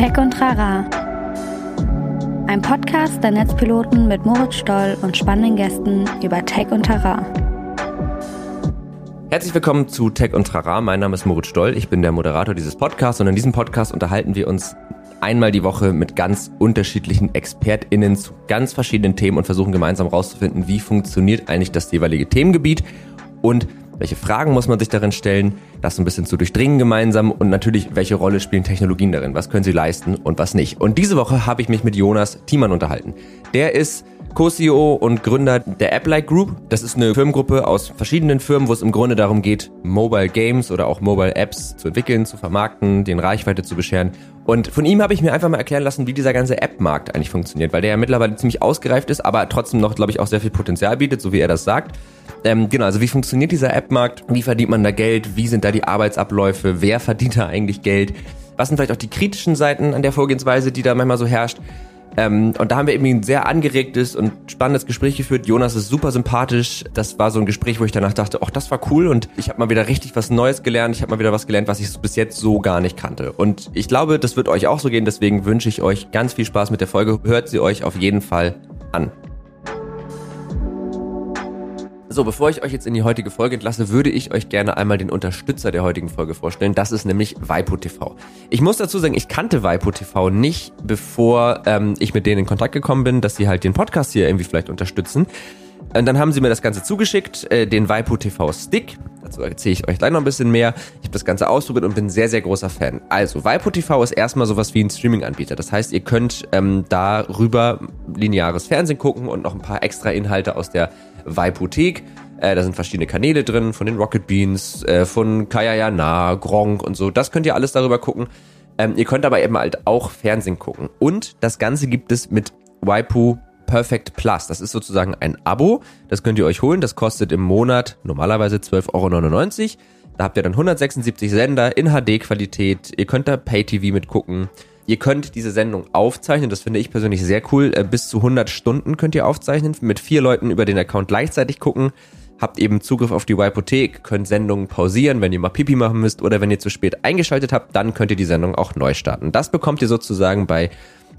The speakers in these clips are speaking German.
Tech und Trara. Ein Podcast der Netzpiloten mit Moritz Stoll und spannenden Gästen über Tech und Trara. Herzlich willkommen zu Tech und Trara. Mein Name ist Moritz Stoll. Ich bin der Moderator dieses Podcasts und in diesem Podcast unterhalten wir uns einmal die Woche mit ganz unterschiedlichen ExpertInnen zu ganz verschiedenen Themen und versuchen gemeinsam herauszufinden, wie funktioniert eigentlich das jeweilige Themengebiet und welche Fragen muss man sich darin stellen, das ein bisschen zu durchdringen gemeinsam und natürlich, welche Rolle spielen Technologien darin, was können sie leisten und was nicht. Und diese Woche habe ich mich mit Jonas Thiemann unterhalten. Der ist Co-CEO und Gründer der AppLike Group. Das ist eine Firmengruppe aus verschiedenen Firmen, wo es im Grunde darum geht, Mobile Games oder auch Mobile Apps zu entwickeln, zu vermarkten, den Reichweite zu bescheren. Und von ihm habe ich mir einfach mal erklären lassen, wie dieser ganze App-Markt eigentlich funktioniert, weil der ja mittlerweile ziemlich ausgereift ist, aber trotzdem noch, glaube ich, auch sehr viel Potenzial bietet, so wie er das sagt. Ähm, genau, also wie funktioniert dieser App-Markt? Wie verdient man da Geld? Wie sind da die Arbeitsabläufe? Wer verdient da eigentlich Geld? Was sind vielleicht auch die kritischen Seiten an der Vorgehensweise, die da manchmal so herrscht? Ähm, und da haben wir irgendwie ein sehr angeregtes und spannendes Gespräch geführt. Jonas ist super sympathisch. Das war so ein Gespräch, wo ich danach dachte, ach, das war cool und ich habe mal wieder richtig was Neues gelernt. Ich habe mal wieder was gelernt, was ich bis jetzt so gar nicht kannte. Und ich glaube, das wird euch auch so gehen. Deswegen wünsche ich euch ganz viel Spaß mit der Folge. Hört sie euch auf jeden Fall an. So, bevor ich euch jetzt in die heutige Folge entlasse, würde ich euch gerne einmal den Unterstützer der heutigen Folge vorstellen. Das ist nämlich Vipo TV. Ich muss dazu sagen, ich kannte Vipo TV nicht, bevor ähm, ich mit denen in Kontakt gekommen bin, dass sie halt den Podcast hier irgendwie vielleicht unterstützen. Und dann haben sie mir das Ganze zugeschickt, äh, den Vipo TV Stick. Dazu erzähle ich euch gleich noch ein bisschen mehr. Ich habe das Ganze ausprobiert und bin sehr, sehr großer Fan. Also, Vipo TV ist erstmal sowas wie ein Streaming-Anbieter. Das heißt, ihr könnt ähm, darüber lineares Fernsehen gucken und noch ein paar extra Inhalte aus der Vipothek. Äh, da sind verschiedene Kanäle drin, von den Rocket Beans, äh, von Kaya Jana, Gronk und so. Das könnt ihr alles darüber gucken. Ähm, ihr könnt aber eben halt auch Fernsehen gucken. Und das Ganze gibt es mit Waipu Perfect Plus. Das ist sozusagen ein Abo. Das könnt ihr euch holen. Das kostet im Monat normalerweise 12,99 Euro. Da habt ihr dann 176 Sender in HD-Qualität. Ihr könnt da Pay-TV mitgucken. Ihr könnt diese Sendung aufzeichnen, das finde ich persönlich sehr cool. Äh, bis zu 100 Stunden könnt ihr aufzeichnen, mit vier Leuten über den Account gleichzeitig gucken. Habt eben Zugriff auf die Wipothek, könnt Sendungen pausieren, wenn ihr mal Pipi machen müsst oder wenn ihr zu spät eingeschaltet habt, dann könnt ihr die Sendung auch neu starten. Das bekommt ihr sozusagen bei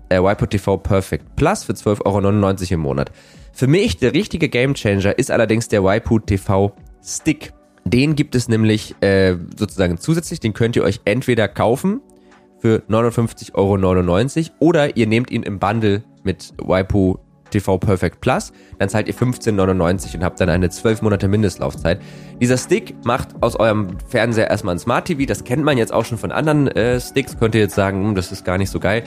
äh, WiPo Perfect Plus für 12,99 Euro im Monat. Für mich der richtige Gamechanger ist allerdings der TV Stick. Den gibt es nämlich äh, sozusagen zusätzlich, den könnt ihr euch entweder kaufen für 59,99 Euro oder ihr nehmt ihn im Bundle mit Waipu TV Perfect Plus, dann zahlt ihr 15,99 und habt dann eine 12 Monate Mindestlaufzeit. Dieser Stick macht aus eurem Fernseher erstmal ein Smart TV, das kennt man jetzt auch schon von anderen äh, Sticks, könnt ihr jetzt sagen, hm, das ist gar nicht so geil.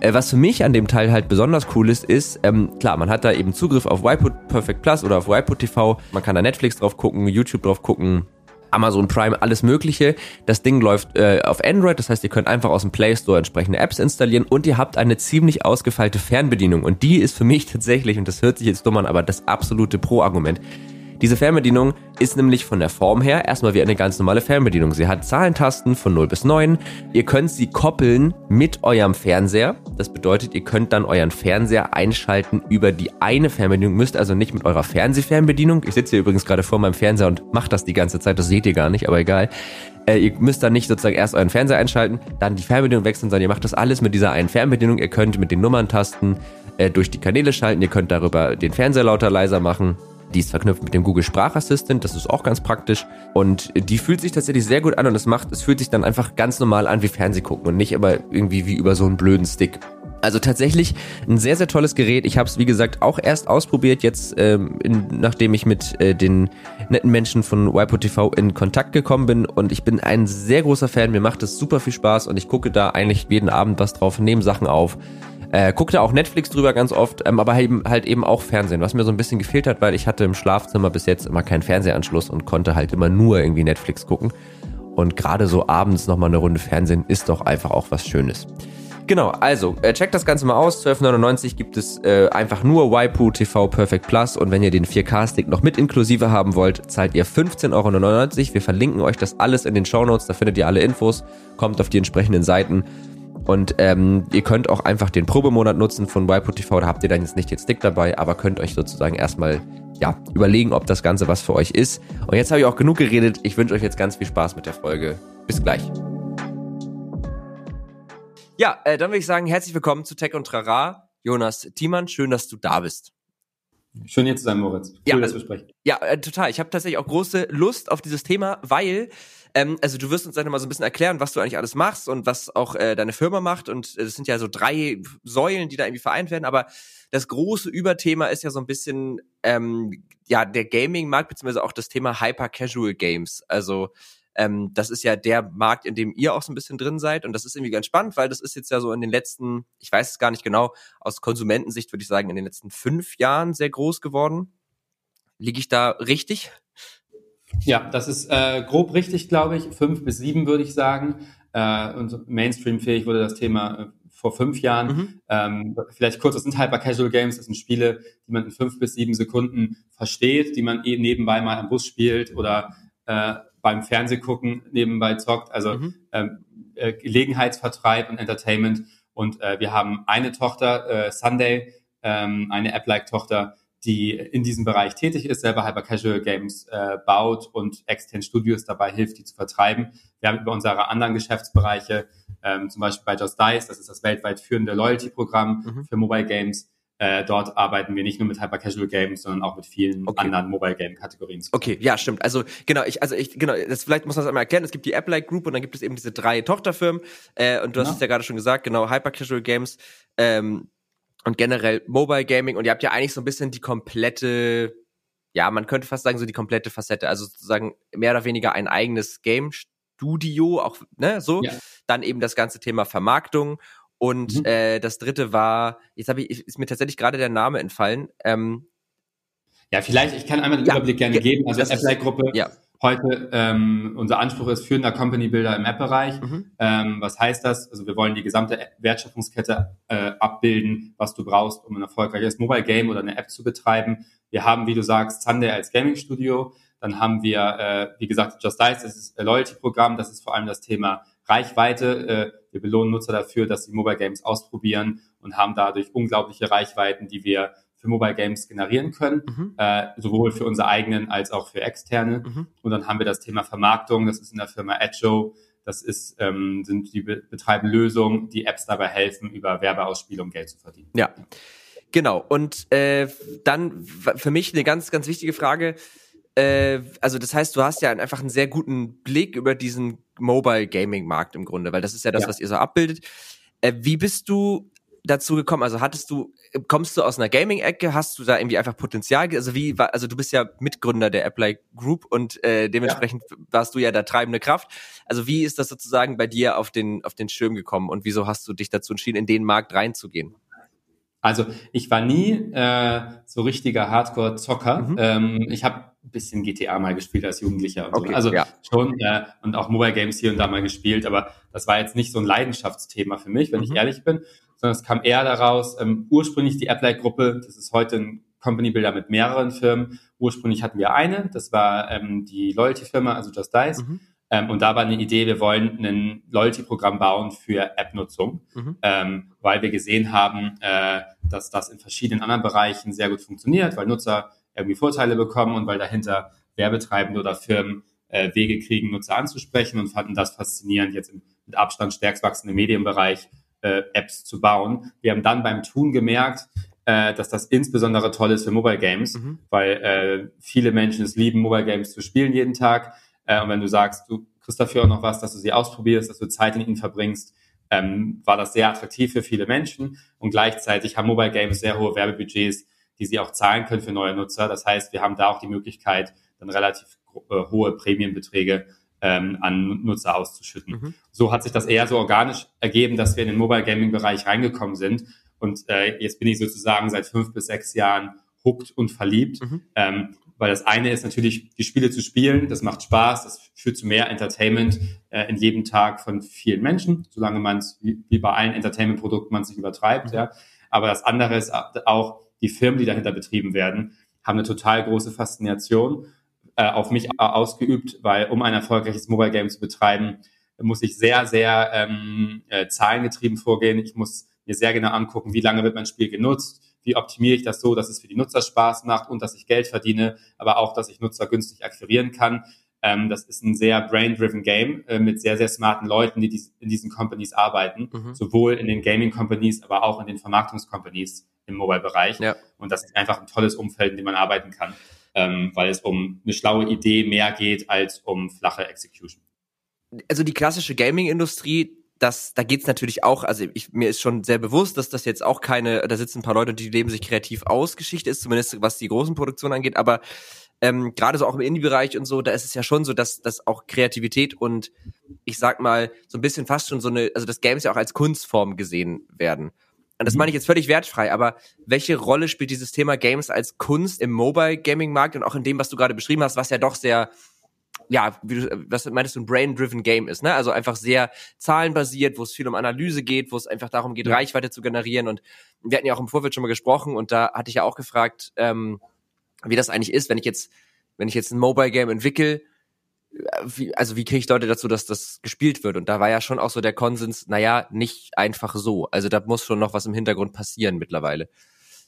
Äh, was für mich an dem Teil halt besonders cool ist, ist, ähm, klar, man hat da eben Zugriff auf Waipu Perfect Plus oder auf Waipu TV, man kann da Netflix drauf gucken, YouTube drauf gucken, Amazon Prime, alles Mögliche. Das Ding läuft äh, auf Android, das heißt, ihr könnt einfach aus dem Play Store entsprechende Apps installieren und ihr habt eine ziemlich ausgefeilte Fernbedienung. Und die ist für mich tatsächlich, und das hört sich jetzt dumm an, aber das absolute Pro-Argument. Diese Fernbedienung ist nämlich von der Form her erstmal wie eine ganz normale Fernbedienung. Sie hat Zahlentasten von 0 bis 9. Ihr könnt sie koppeln mit eurem Fernseher. Das bedeutet, ihr könnt dann euren Fernseher einschalten über die eine Fernbedienung, müsst also nicht mit eurer Fernsehfernbedienung. Ich sitze hier übrigens gerade vor meinem Fernseher und mache das die ganze Zeit, das seht ihr gar nicht, aber egal. Äh, ihr müsst dann nicht sozusagen erst euren Fernseher einschalten, dann die Fernbedienung wechseln, sondern ihr macht das alles mit dieser einen Fernbedienung. Ihr könnt mit den Nummerntasten äh, durch die Kanäle schalten, ihr könnt darüber den Fernseher lauter leiser machen die ist verknüpft mit dem Google Sprachassistent, das ist auch ganz praktisch. Und die fühlt sich tatsächlich sehr gut an und es macht, es fühlt sich dann einfach ganz normal an wie Fernsehgucken und nicht aber irgendwie wie über so einen blöden Stick. Also tatsächlich ein sehr, sehr tolles Gerät. Ich habe es, wie gesagt, auch erst ausprobiert, jetzt ähm, in, nachdem ich mit äh, den netten Menschen von WiPo in Kontakt gekommen bin. Und ich bin ein sehr großer Fan. Mir macht es super viel Spaß und ich gucke da eigentlich jeden Abend was drauf, nehme Sachen auf. Äh, guckte auch Netflix drüber ganz oft, ähm, aber eben, halt eben auch Fernsehen, was mir so ein bisschen gefehlt hat, weil ich hatte im Schlafzimmer bis jetzt immer keinen Fernsehanschluss und konnte halt immer nur irgendwie Netflix gucken. Und gerade so abends nochmal eine Runde Fernsehen ist doch einfach auch was Schönes. Genau, also äh, checkt das Ganze mal aus. 12,99 gibt es äh, einfach nur Waipu TV Perfect Plus und wenn ihr den 4K-Stick noch mit inklusive haben wollt, zahlt ihr 15,99 Euro. Wir verlinken euch das alles in den Show Notes, da findet ihr alle Infos. Kommt auf die entsprechenden Seiten und ähm, ihr könnt auch einfach den Probemonat nutzen von WiPo da habt ihr dann jetzt nicht den Stick dabei, aber könnt euch sozusagen erstmal ja, überlegen, ob das Ganze was für euch ist. Und jetzt habe ich auch genug geredet. Ich wünsche euch jetzt ganz viel Spaß mit der Folge. Bis gleich. Ja, äh, dann würde ich sagen, herzlich willkommen zu Tech und Trara. Jonas Thiemann, schön, dass du da bist. Schön hier zu sein, Moritz. Cool, ja, dass wir sprechen. Ja, äh, total. Ich habe tatsächlich auch große Lust auf dieses Thema, weil ähm, also du wirst uns dann mal so ein bisschen erklären, was du eigentlich alles machst und was auch äh, deine Firma macht. Und es äh, sind ja so drei Säulen, die da irgendwie vereint werden. Aber das große Überthema ist ja so ein bisschen ähm, ja der Gaming-Markt beziehungsweise auch das Thema Hyper-Casual Games. Also ähm, das ist ja der Markt, in dem ihr auch so ein bisschen drin seid. Und das ist irgendwie ganz spannend, weil das ist jetzt ja so in den letzten, ich weiß es gar nicht genau, aus Konsumentensicht würde ich sagen, in den letzten fünf Jahren sehr groß geworden. Liege ich da richtig? Ja, das ist äh, grob richtig, glaube ich. Fünf bis sieben würde ich sagen. Äh, und Mainstream-fähig wurde das Thema äh, vor fünf Jahren. Mhm. Ähm, vielleicht kurz, das sind Hyper-Casual Games, das sind Spiele, die man in fünf bis sieben Sekunden versteht, die man eben nebenbei mal am Bus spielt oder äh, beim Fernsehgucken nebenbei zockt. Also mhm. ähm, äh, Gelegenheitsvertreib und Entertainment. Und äh, wir haben eine Tochter, äh, Sunday, ähm, eine App-like-Tochter, die in diesem Bereich tätig ist, selber Hyper Casual Games äh, baut und extern Studios dabei hilft, die zu vertreiben. Wir haben über unsere anderen Geschäftsbereiche, ähm, zum Beispiel bei Just Dice, das ist das weltweit führende Loyalty-Programm mhm. für Mobile Games. Äh, dort arbeiten wir nicht nur mit Hyper Casual Games, sondern auch mit vielen okay. anderen Mobile Game Kategorien. Okay, ja, stimmt. Also genau, ich, also ich, genau, das vielleicht muss man das einmal erklären. Es gibt die App-like Group und dann gibt es eben diese drei Tochterfirmen. Äh, und du hast ja. es ja gerade schon gesagt, genau, Hyper Casual Games. Ähm, und generell Mobile Gaming und ihr habt ja eigentlich so ein bisschen die komplette, ja, man könnte fast sagen, so die komplette Facette, also sozusagen mehr oder weniger ein eigenes Game Studio, auch, ne, so. Ja. Dann eben das ganze Thema Vermarktung. Und mhm. äh, das dritte war, jetzt habe ich, ist mir tatsächlich gerade der Name entfallen. Ähm, ja, vielleicht, ich kann einmal den ja, Überblick gerne geben. Also Apply-Gruppe ja heute ähm, unser Anspruch ist führender Company Builder im App-Bereich. Mhm. Ähm, was heißt das? Also wir wollen die gesamte Wertschöpfungskette äh, abbilden, was du brauchst, um ein erfolgreiches Mobile Game oder eine App zu betreiben. Wir haben, wie du sagst, Sunday als Gaming Studio. Dann haben wir, äh, wie gesagt, Just Dice, das ist ein Loyalty-Programm. Das ist vor allem das Thema Reichweite. Äh, wir belohnen Nutzer dafür, dass sie Mobile Games ausprobieren und haben dadurch unglaubliche Reichweiten, die wir für Mobile Games generieren können, mhm. äh, sowohl für unsere eigenen als auch für externe. Mhm. Und dann haben wir das Thema Vermarktung, das ist in der Firma Edjo, das ist, ähm, sind die betreiben Lösungen, die Apps dabei helfen, über Werbeausspielung Geld zu verdienen. Ja, genau. Und äh, dann für mich eine ganz, ganz wichtige Frage. Äh, also das heißt, du hast ja einfach einen sehr guten Blick über diesen Mobile Gaming Markt im Grunde, weil das ist ja das, ja. was ihr so abbildet. Äh, wie bist du dazu gekommen? Also hattest du, kommst du aus einer Gaming-Ecke? Hast du da irgendwie einfach Potenzial? Also wie, also du bist ja Mitgründer der Apply Group und äh, dementsprechend ja. warst du ja da treibende Kraft. Also wie ist das sozusagen bei dir auf den, auf den Schirm gekommen und wieso hast du dich dazu entschieden, in den Markt reinzugehen? Also ich war nie äh, so richtiger Hardcore-Zocker. Mhm. Ähm, ich habe ein bisschen GTA mal gespielt als Jugendlicher. Und okay, so. Also ja. schon äh, und auch Mobile Games hier und da mal gespielt, aber das war jetzt nicht so ein Leidenschaftsthema für mich, wenn mhm. ich ehrlich bin, sondern es kam eher daraus, ähm, ursprünglich die Apply-Gruppe, das ist heute ein Company-Builder mit mehreren Firmen. Ursprünglich hatten wir eine, das war ähm, die Loyalty-Firma, also Just Dice. Mhm. Ähm, und da war eine Idee, wir wollen ein Loyalty-Programm bauen für App-Nutzung, mhm. ähm, weil wir gesehen haben, äh, dass das in verschiedenen anderen Bereichen sehr gut funktioniert, weil Nutzer irgendwie Vorteile bekommen und weil dahinter Werbetreibende oder Firmen äh, Wege kriegen, Nutzer anzusprechen und fanden das faszinierend, jetzt im mit Abstand stärkst wachsenden Medienbereich äh, Apps zu bauen. Wir haben dann beim Tun gemerkt, äh, dass das insbesondere toll ist für Mobile Games, mhm. weil äh, viele Menschen es lieben, Mobile Games zu spielen jeden Tag. Äh, und wenn du sagst, du kriegst dafür auch noch was, dass du sie ausprobierst, dass du Zeit in ihnen verbringst, ähm, war das sehr attraktiv für viele Menschen. Und gleichzeitig haben Mobile Games sehr hohe Werbebudgets, die sie auch zahlen können für neue Nutzer. Das heißt, wir haben da auch die Möglichkeit, dann relativ äh, hohe Prämienbeträge ähm, an Nutzer auszuschütten. Mhm. So hat sich das eher so organisch ergeben, dass wir in den Mobile Gaming Bereich reingekommen sind. Und äh, jetzt bin ich sozusagen seit fünf bis sechs Jahren hooked und verliebt. Mhm. Ähm, weil das eine ist natürlich, die Spiele zu spielen, das macht Spaß, das führt zu mehr Entertainment äh, in jedem Tag von vielen Menschen, solange man es wie, wie bei allen Entertainment-Produkten man sich übertreibt. Mhm. Ja. Aber das andere ist auch, die Firmen, die dahinter betrieben werden, haben eine total große Faszination äh, auf mich ausgeübt, weil um ein erfolgreiches Mobile Game zu betreiben, muss ich sehr, sehr ähm, äh, zahlengetrieben vorgehen. Ich muss mir sehr genau angucken, wie lange wird mein Spiel genutzt, wie optimiere ich das so, dass es für die Nutzer Spaß macht und dass ich Geld verdiene, aber auch, dass ich Nutzer günstig akquirieren kann. Ähm, das ist ein sehr brain-driven Game äh, mit sehr, sehr smarten Leuten, die dies, in diesen Companies arbeiten, mhm. sowohl in den Gaming-Companies, aber auch in den Vermarktungs-Companies im Mobile-Bereich. Ja. Und das ist einfach ein tolles Umfeld, in dem man arbeiten kann, ähm, weil es um eine schlaue Idee mehr geht als um flache Execution. Also die klassische Gaming-Industrie, das, da geht's natürlich auch, also ich, mir ist schon sehr bewusst, dass das jetzt auch keine, da sitzen ein paar Leute, die leben sich kreativ aus, Geschichte ist, zumindest was die großen Produktionen angeht, aber ähm, gerade so auch im Indie-Bereich und so, da ist es ja schon so, dass, dass auch Kreativität und ich sag mal, so ein bisschen fast schon so eine, also das Games ja auch als Kunstform gesehen werden. Und das mhm. meine ich jetzt völlig wertfrei, aber welche Rolle spielt dieses Thema Games als Kunst im Mobile-Gaming-Markt und auch in dem, was du gerade beschrieben hast, was ja doch sehr, ja, wie du, was meinst du, ein Brain-driven Game ist, ne? Also einfach sehr zahlenbasiert, wo es viel um Analyse geht, wo es einfach darum geht. Reichweite zu generieren. Und wir hatten ja auch im Vorfeld schon mal gesprochen und da hatte ich ja auch gefragt, ähm, wie das eigentlich ist, wenn ich jetzt, wenn ich jetzt ein Mobile Game entwickle, wie, also wie kriege ich Leute dazu, dass das gespielt wird? Und da war ja schon auch so der Konsens, naja, nicht einfach so. Also da muss schon noch was im Hintergrund passieren mittlerweile.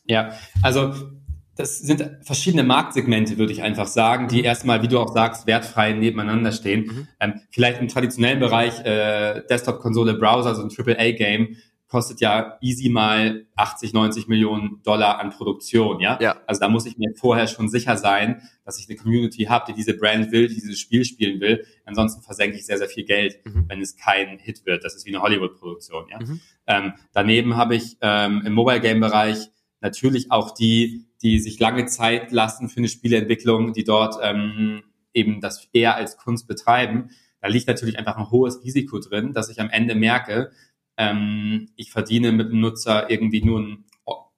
Ja, also das sind verschiedene Marktsegmente, würde ich einfach sagen, die mhm. erstmal, wie du auch sagst, wertfrei nebeneinander stehen. Mhm. Ähm, vielleicht im traditionellen Bereich äh, Desktop-Konsole, Browser, so ein AAA-Game, kostet ja easy mal 80, 90 Millionen Dollar an Produktion, ja? ja. Also da muss ich mir vorher schon sicher sein, dass ich eine Community habe, die diese Brand will, die dieses Spiel spielen will. Ansonsten versenke ich sehr, sehr viel Geld, mhm. wenn es kein Hit wird. Das ist wie eine Hollywood-Produktion, ja? Mhm. Ähm, daneben habe ich ähm, im Mobile-Game-Bereich natürlich auch die, die sich lange Zeit lassen für eine Spieleentwicklung, die dort ähm, eben das eher als Kunst betreiben. Da liegt natürlich einfach ein hohes Risiko drin, dass ich am Ende merke, ähm, ich verdiene mit dem Nutzer irgendwie nur einen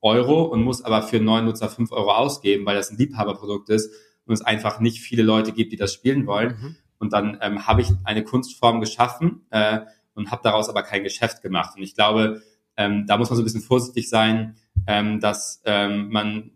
Euro und muss aber für einen neuen Nutzer fünf Euro ausgeben, weil das ein Liebhaberprodukt ist und es einfach nicht viele Leute gibt, die das spielen wollen. Mhm. Und dann ähm, habe ich eine Kunstform geschaffen äh, und habe daraus aber kein Geschäft gemacht. Und ich glaube, ähm, da muss man so ein bisschen vorsichtig sein, ähm, dass ähm, man,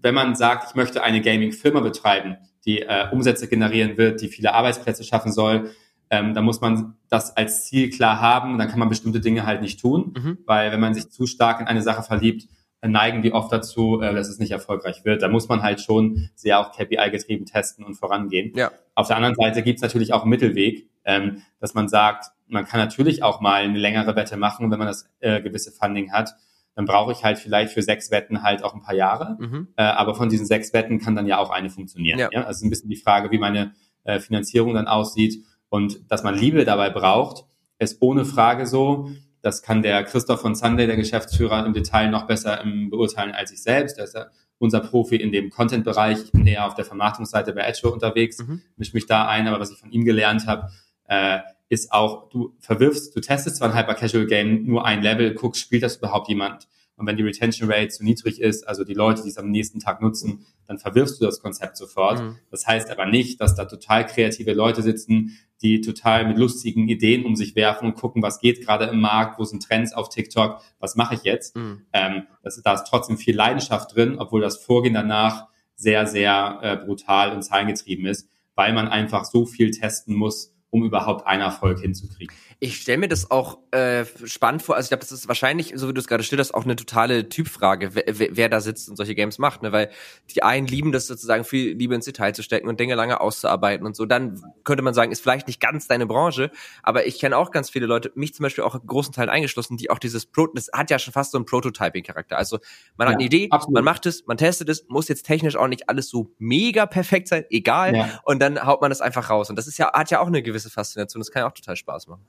wenn man sagt, ich möchte eine Gaming-Firma betreiben, die äh, Umsätze generieren wird, die viele Arbeitsplätze schaffen soll, ähm, da muss man das als Ziel klar haben, dann kann man bestimmte Dinge halt nicht tun, mhm. weil wenn man sich zu stark in eine Sache verliebt, neigen die oft dazu, äh, dass es nicht erfolgreich wird. Da muss man halt schon sehr auch KPI-getrieben testen und vorangehen. Ja. Auf der anderen Seite gibt es natürlich auch einen Mittelweg, ähm, dass man sagt, man kann natürlich auch mal eine längere Wette machen, wenn man das äh, gewisse Funding hat. Dann brauche ich halt vielleicht für sechs Wetten halt auch ein paar Jahre. Mhm. Äh, aber von diesen sechs Wetten kann dann ja auch eine funktionieren. Ja. ja? Also ein bisschen die Frage, wie meine äh, Finanzierung dann aussieht. Und dass man Liebe dabei braucht, ist ohne Frage so. Das kann der Christoph von Sunday, der Geschäftsführer, im Detail noch besser ähm, beurteilen als ich selbst. Der ist ja unser Profi in dem Content-Bereich. Ich bin eher auf der Vermarktungsseite bei Edge unterwegs, mhm. mische mich da ein. Aber was ich von ihm gelernt habe, äh, ist auch, du verwirfst, du testest zwar ein Hyper-Casual-Game nur ein Level, guckst, spielt das überhaupt jemand? Und wenn die Retention Rate zu niedrig ist, also die Leute, die es am nächsten Tag nutzen, dann verwirfst du das Konzept sofort. Mhm. Das heißt aber nicht, dass da total kreative Leute sitzen, die total mit lustigen Ideen um sich werfen und gucken, was geht gerade im Markt, wo sind Trends auf TikTok, was mache ich jetzt. Mhm. Ähm, das, da ist trotzdem viel Leidenschaft drin, obwohl das Vorgehen danach sehr, sehr äh, brutal und zahlengetrieben ist, weil man einfach so viel testen muss, um überhaupt einen Erfolg hinzukriegen. Ich stelle mir das auch äh, spannend vor. Also ich glaube, das ist wahrscheinlich, so wie du es gerade schilderst, auch eine totale Typfrage, wer, wer, da sitzt und solche Games macht. Ne? Weil die einen lieben das sozusagen viel Liebe ins Detail zu stecken und Dinge lange auszuarbeiten und so. Dann könnte man sagen, ist vielleicht nicht ganz deine Branche, aber ich kenne auch ganz viele Leute, mich zum Beispiel auch in großen Teilen eingeschlossen, die auch dieses Pro, das hat ja schon fast so einen Prototyping-Charakter. Also man ja, hat eine Idee, absolut. man macht es, man testet es, muss jetzt technisch auch nicht alles so mega perfekt sein, egal. Ja. Und dann haut man das einfach raus. Und das ist ja, hat ja auch eine gewisse Faszination. Das kann ja auch total Spaß machen.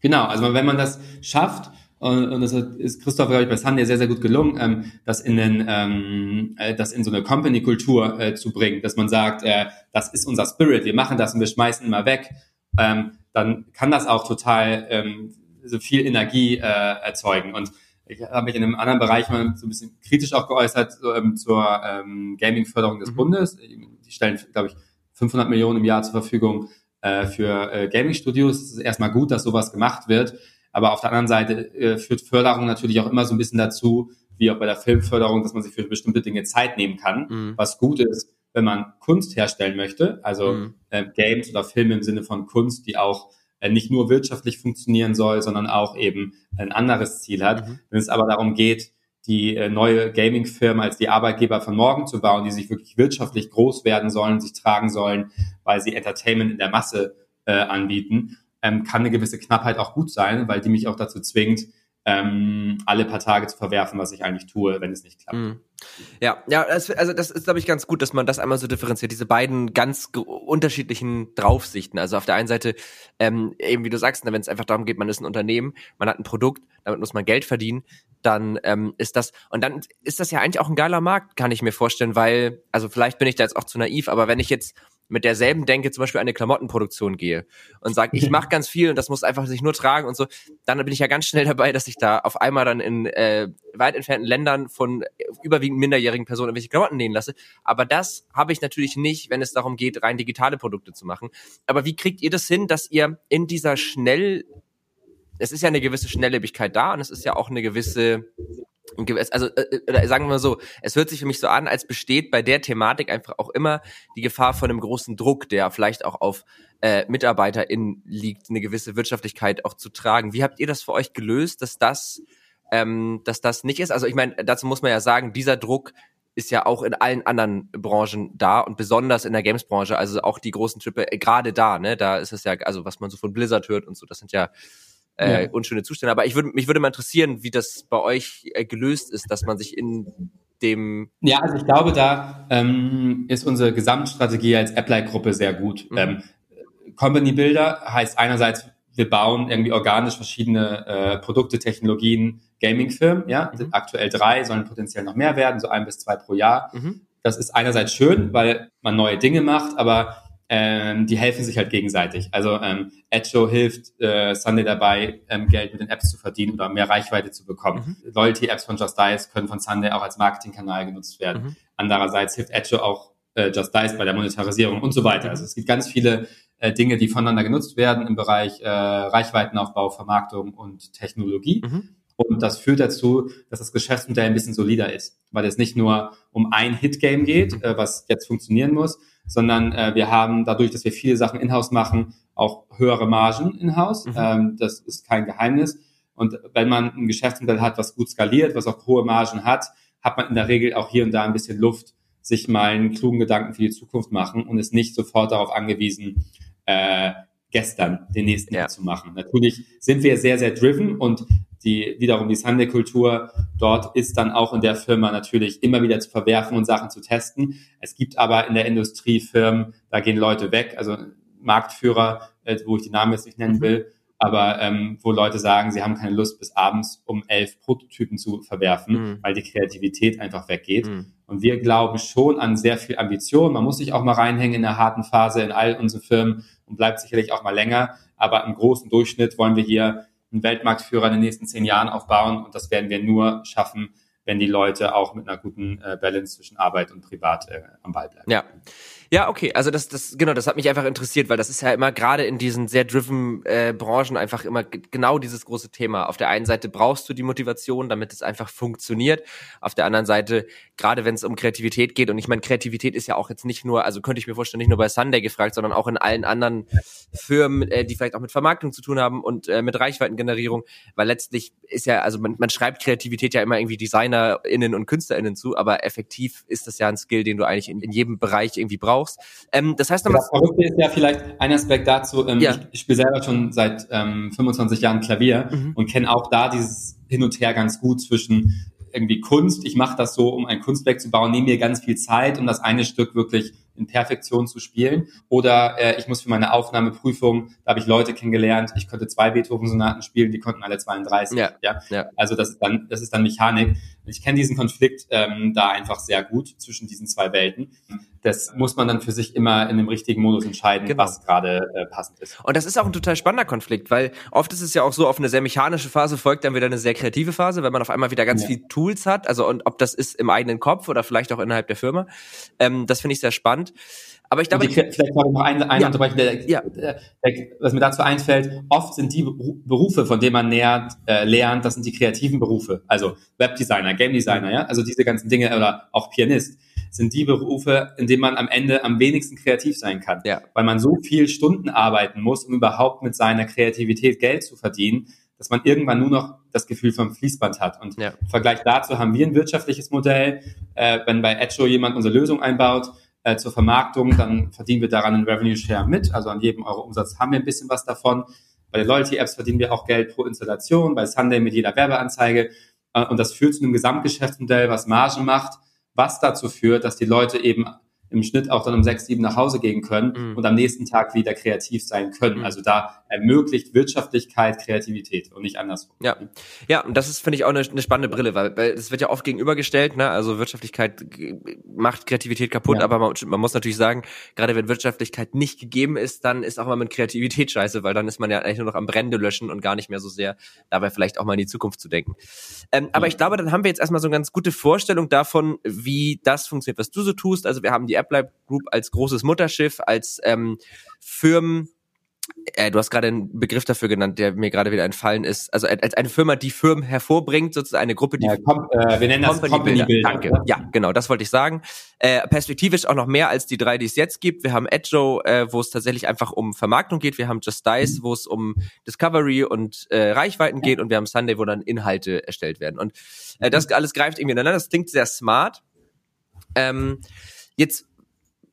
Genau, also wenn man das schafft, und, und das ist Christoph, glaube ich, bei Sunday sehr, sehr gut gelungen, ähm, das in den, ähm, äh, das in so eine Company-Kultur äh, zu bringen, dass man sagt, äh, das ist unser Spirit, wir machen das und wir schmeißen immer weg, ähm, dann kann das auch total ähm, so viel Energie äh, erzeugen. Und ich habe mich in einem anderen Bereich mal so ein bisschen kritisch auch geäußert so, ähm, zur ähm, Gaming-Förderung des mhm. Bundes. Die stellen, glaube ich, 500 Millionen im Jahr zur Verfügung äh, für äh, Gaming-Studios. Es ist erstmal gut, dass sowas gemacht wird. Aber auf der anderen Seite äh, führt Förderung natürlich auch immer so ein bisschen dazu, wie auch bei der Filmförderung, dass man sich für bestimmte Dinge Zeit nehmen kann, mhm. was gut ist, wenn man Kunst herstellen möchte, also mhm. äh, Games oder Filme im Sinne von Kunst, die auch äh, nicht nur wirtschaftlich funktionieren soll, sondern auch eben ein anderes Ziel hat. Mhm. Wenn es aber darum geht, die äh, neue Gaming-Firma als die Arbeitgeber von morgen zu bauen, die sich wirklich wirtschaftlich groß werden sollen, sich tragen sollen, weil sie Entertainment in der Masse äh, anbieten, ähm, kann eine gewisse Knappheit auch gut sein, weil die mich auch dazu zwingt, ähm, alle paar Tage zu verwerfen, was ich eigentlich tue, wenn es nicht klappt. Mhm. Ja, ja, das, also das ist, glaube ich, ganz gut, dass man das einmal so differenziert, diese beiden ganz unterschiedlichen Draufsichten. Also auf der einen Seite, ähm, eben wie du sagst, ne, wenn es einfach darum geht, man ist ein Unternehmen, man hat ein Produkt, damit muss man Geld verdienen, dann ähm, ist das, und dann ist das ja eigentlich auch ein geiler Markt, kann ich mir vorstellen, weil, also vielleicht bin ich da jetzt auch zu naiv, aber wenn ich jetzt mit derselben Denke zum Beispiel eine Klamottenproduktion gehe und sage, ich mache ganz viel und das muss einfach sich nur tragen und so, dann bin ich ja ganz schnell dabei, dass ich da auf einmal dann in äh, weit entfernten Ländern von überwiegend minderjährigen Personen irgendwelche Klamotten nähen lasse. Aber das habe ich natürlich nicht, wenn es darum geht, rein digitale Produkte zu machen. Aber wie kriegt ihr das hin, dass ihr in dieser schnell es ist ja eine gewisse Schnelllebigkeit da und es ist ja auch eine gewisse also äh, äh sagen wir mal so, es hört sich für mich so an, als besteht bei der Thematik einfach auch immer die Gefahr von einem großen Druck, der vielleicht auch auf äh, MitarbeiterInnen liegt, eine gewisse Wirtschaftlichkeit auch zu tragen. Wie habt ihr das für euch gelöst, dass das, ähm, dass das nicht ist? Also ich meine, dazu muss man ja sagen, dieser Druck ist ja auch in allen anderen Branchen da und besonders in der Games-Branche, also auch die großen Triple, äh, gerade da, ne, da ist es ja, also was man so von Blizzard hört und so, das sind ja äh, ja. unschöne Zustände. Aber ich würde mich würde mal interessieren, wie das bei euch äh, gelöst ist, dass man sich in dem Ja, also ich glaube, da ähm, ist unsere Gesamtstrategie als Apply-Gruppe sehr gut. Mhm. Ähm, Company Builder heißt einerseits, wir bauen irgendwie organisch verschiedene äh, Produkte, Technologien, Gaming-Firmen, ja, mhm. aktuell drei, sollen potenziell noch mehr werden, so ein bis zwei pro Jahr. Mhm. Das ist einerseits schön, weil man neue Dinge macht, aber ähm, die helfen sich halt gegenseitig. Also ähm, Edjo hilft äh, Sunday dabei, ähm, Geld mit den Apps zu verdienen oder mehr Reichweite zu bekommen. Mhm. Loyalty-Apps von Just Dice können von Sunday auch als Marketingkanal genutzt werden. Mhm. Andererseits hilft Edjo auch äh, Just Dice bei der Monetarisierung und so weiter. Also es gibt ganz viele äh, Dinge, die voneinander genutzt werden im Bereich äh, Reichweitenaufbau, Vermarktung und Technologie. Mhm. Und das führt dazu, dass das Geschäftsmodell ein bisschen solider ist, weil es nicht nur um ein Hit-Game geht, mhm. äh, was jetzt funktionieren muss, sondern äh, wir haben dadurch, dass wir viele Sachen in-house machen, auch höhere Margen in-house. Mhm. Ähm, das ist kein Geheimnis. Und wenn man ein Geschäftsmodell hat, was gut skaliert, was auch hohe Margen hat, hat man in der Regel auch hier und da ein bisschen Luft, sich mal einen klugen Gedanken für die Zukunft machen und ist nicht sofort darauf angewiesen, äh, gestern den nächsten ja. zu machen. Natürlich sind wir sehr, sehr driven und die wiederum die Sunday-Kultur dort ist dann auch in der Firma natürlich immer wieder zu verwerfen und Sachen zu testen. Es gibt aber in der Industrie Firmen, da gehen Leute weg, also Marktführer, äh, wo ich die Namen jetzt nicht nennen mhm. will, aber ähm, wo Leute sagen, sie haben keine Lust bis abends um elf Prototypen zu verwerfen, mhm. weil die Kreativität einfach weggeht. Mhm. Und wir glauben schon an sehr viel Ambition. Man muss sich auch mal reinhängen in der harten Phase in all unseren Firmen und bleibt sicherlich auch mal länger. Aber im großen Durchschnitt wollen wir hier einen Weltmarktführer in den nächsten zehn Jahren aufbauen. Und das werden wir nur schaffen, wenn die Leute auch mit einer guten äh, Balance zwischen Arbeit und Privat äh, am Ball bleiben. Ja. Ja, okay, also das, das, genau, das hat mich einfach interessiert, weil das ist ja immer gerade in diesen sehr driven äh, Branchen einfach immer genau dieses große Thema. Auf der einen Seite brauchst du die Motivation, damit es einfach funktioniert. Auf der anderen Seite, gerade wenn es um Kreativität geht, und ich meine, Kreativität ist ja auch jetzt nicht nur, also könnte ich mir vorstellen, nicht nur bei Sunday gefragt, sondern auch in allen anderen Firmen, äh, die vielleicht auch mit Vermarktung zu tun haben und äh, mit Reichweitengenerierung, weil letztlich ist ja, also man, man schreibt Kreativität ja immer irgendwie DesignerInnen und KünstlerInnen zu, aber effektiv ist das ja ein Skill, den du eigentlich in, in jedem Bereich irgendwie brauchst brauchst. Ähm, das heißt, das Verrückte ist ja vielleicht ein Aspekt dazu. Ähm, ja. Ich, ich spiele selber schon seit ähm, 25 Jahren Klavier mhm. und kenne auch da dieses Hin und Her ganz gut zwischen irgendwie Kunst. Ich mache das so, um ein Kunstwerk zu bauen, nehme mir ganz viel Zeit, um das eine Stück wirklich in Perfektion zu spielen. Oder äh, ich muss für meine Aufnahmeprüfung, da habe ich Leute kennengelernt, ich konnte zwei Beethoven-Sonaten spielen, die konnten alle 32. Ja, ja? ja. Also das ist dann, das ist dann Mechanik. Ich kenne diesen Konflikt ähm, da einfach sehr gut zwischen diesen zwei Welten. Das muss man dann für sich immer in dem richtigen Modus entscheiden, genau. was gerade äh, passend ist. Und das ist auch ein total spannender Konflikt, weil oft ist es ja auch so, auf eine sehr mechanische Phase folgt dann wieder eine sehr kreative Phase, wenn man auf einmal wieder ganz ja. viel Tools hat. Also und ob das ist im eigenen Kopf oder vielleicht auch innerhalb der Firma. Ähm, das finde ich sehr spannend. Aber ich glaube, ich, vielleicht noch eine, eine ja. unterbrechen, der, ja. der, der, was mir dazu einfällt, oft sind die Berufe, von denen man nähert, äh, lernt, das sind die kreativen Berufe. Also Webdesigner, Game Designer, ja, also diese ganzen Dinge oder auch Pianist sind die Berufe, in denen man am Ende am wenigsten kreativ sein kann. Ja. Weil man so viel Stunden arbeiten muss, um überhaupt mit seiner Kreativität Geld zu verdienen, dass man irgendwann nur noch das Gefühl vom Fließband hat. Und ja. im Vergleich dazu haben wir ein wirtschaftliches Modell. Äh, wenn bei Edge jemand unsere Lösung einbaut, äh, zur Vermarktung, dann verdienen wir daran einen Revenue Share mit. Also an jedem Euro Umsatz haben wir ein bisschen was davon. Bei den Loyalty-Apps verdienen wir auch Geld pro Installation, bei Sunday mit jeder Werbeanzeige. Äh, und das führt zu einem Gesamtgeschäftsmodell, was Margen macht, was dazu führt, dass die Leute eben im Schnitt auch dann um sechs, sieben nach Hause gehen können mhm. und am nächsten Tag wieder kreativ sein können. Mhm. Also da ermöglicht Wirtschaftlichkeit Kreativität und nicht andersrum. Ja, ja, und das ist finde ich auch eine, eine spannende Brille, weil, weil das wird ja oft gegenübergestellt. Ne? Also Wirtschaftlichkeit macht Kreativität kaputt, ja. aber man, man, muss natürlich sagen, gerade wenn Wirtschaftlichkeit nicht gegeben ist, dann ist auch mal mit Kreativität scheiße, weil dann ist man ja eigentlich nur noch am Brände löschen und gar nicht mehr so sehr dabei vielleicht auch mal in die Zukunft zu denken. Ähm, aber ich glaube, dann haben wir jetzt erstmal so eine ganz gute Vorstellung davon, wie das funktioniert, was du so tust. Also wir haben die AppLab Group als großes Mutterschiff, als ähm, Firmen äh, du hast gerade einen Begriff dafür genannt, der mir gerade wieder entfallen ist. Also als eine Firma, die Firmen hervorbringt, sozusagen eine Gruppe, die ja, komm, äh, wir nennen das Company, Company Builder. Danke. Ja, genau, das wollte ich sagen. Äh, perspektivisch auch noch mehr als die drei, die es jetzt gibt. Wir haben Edjo, äh, wo es tatsächlich einfach um Vermarktung geht. Wir haben Just Dice, wo es um Discovery und äh, Reichweiten geht. Und wir haben Sunday, wo dann Inhalte erstellt werden. Und äh, das alles greift irgendwie ineinander. Das klingt sehr smart. Ähm, jetzt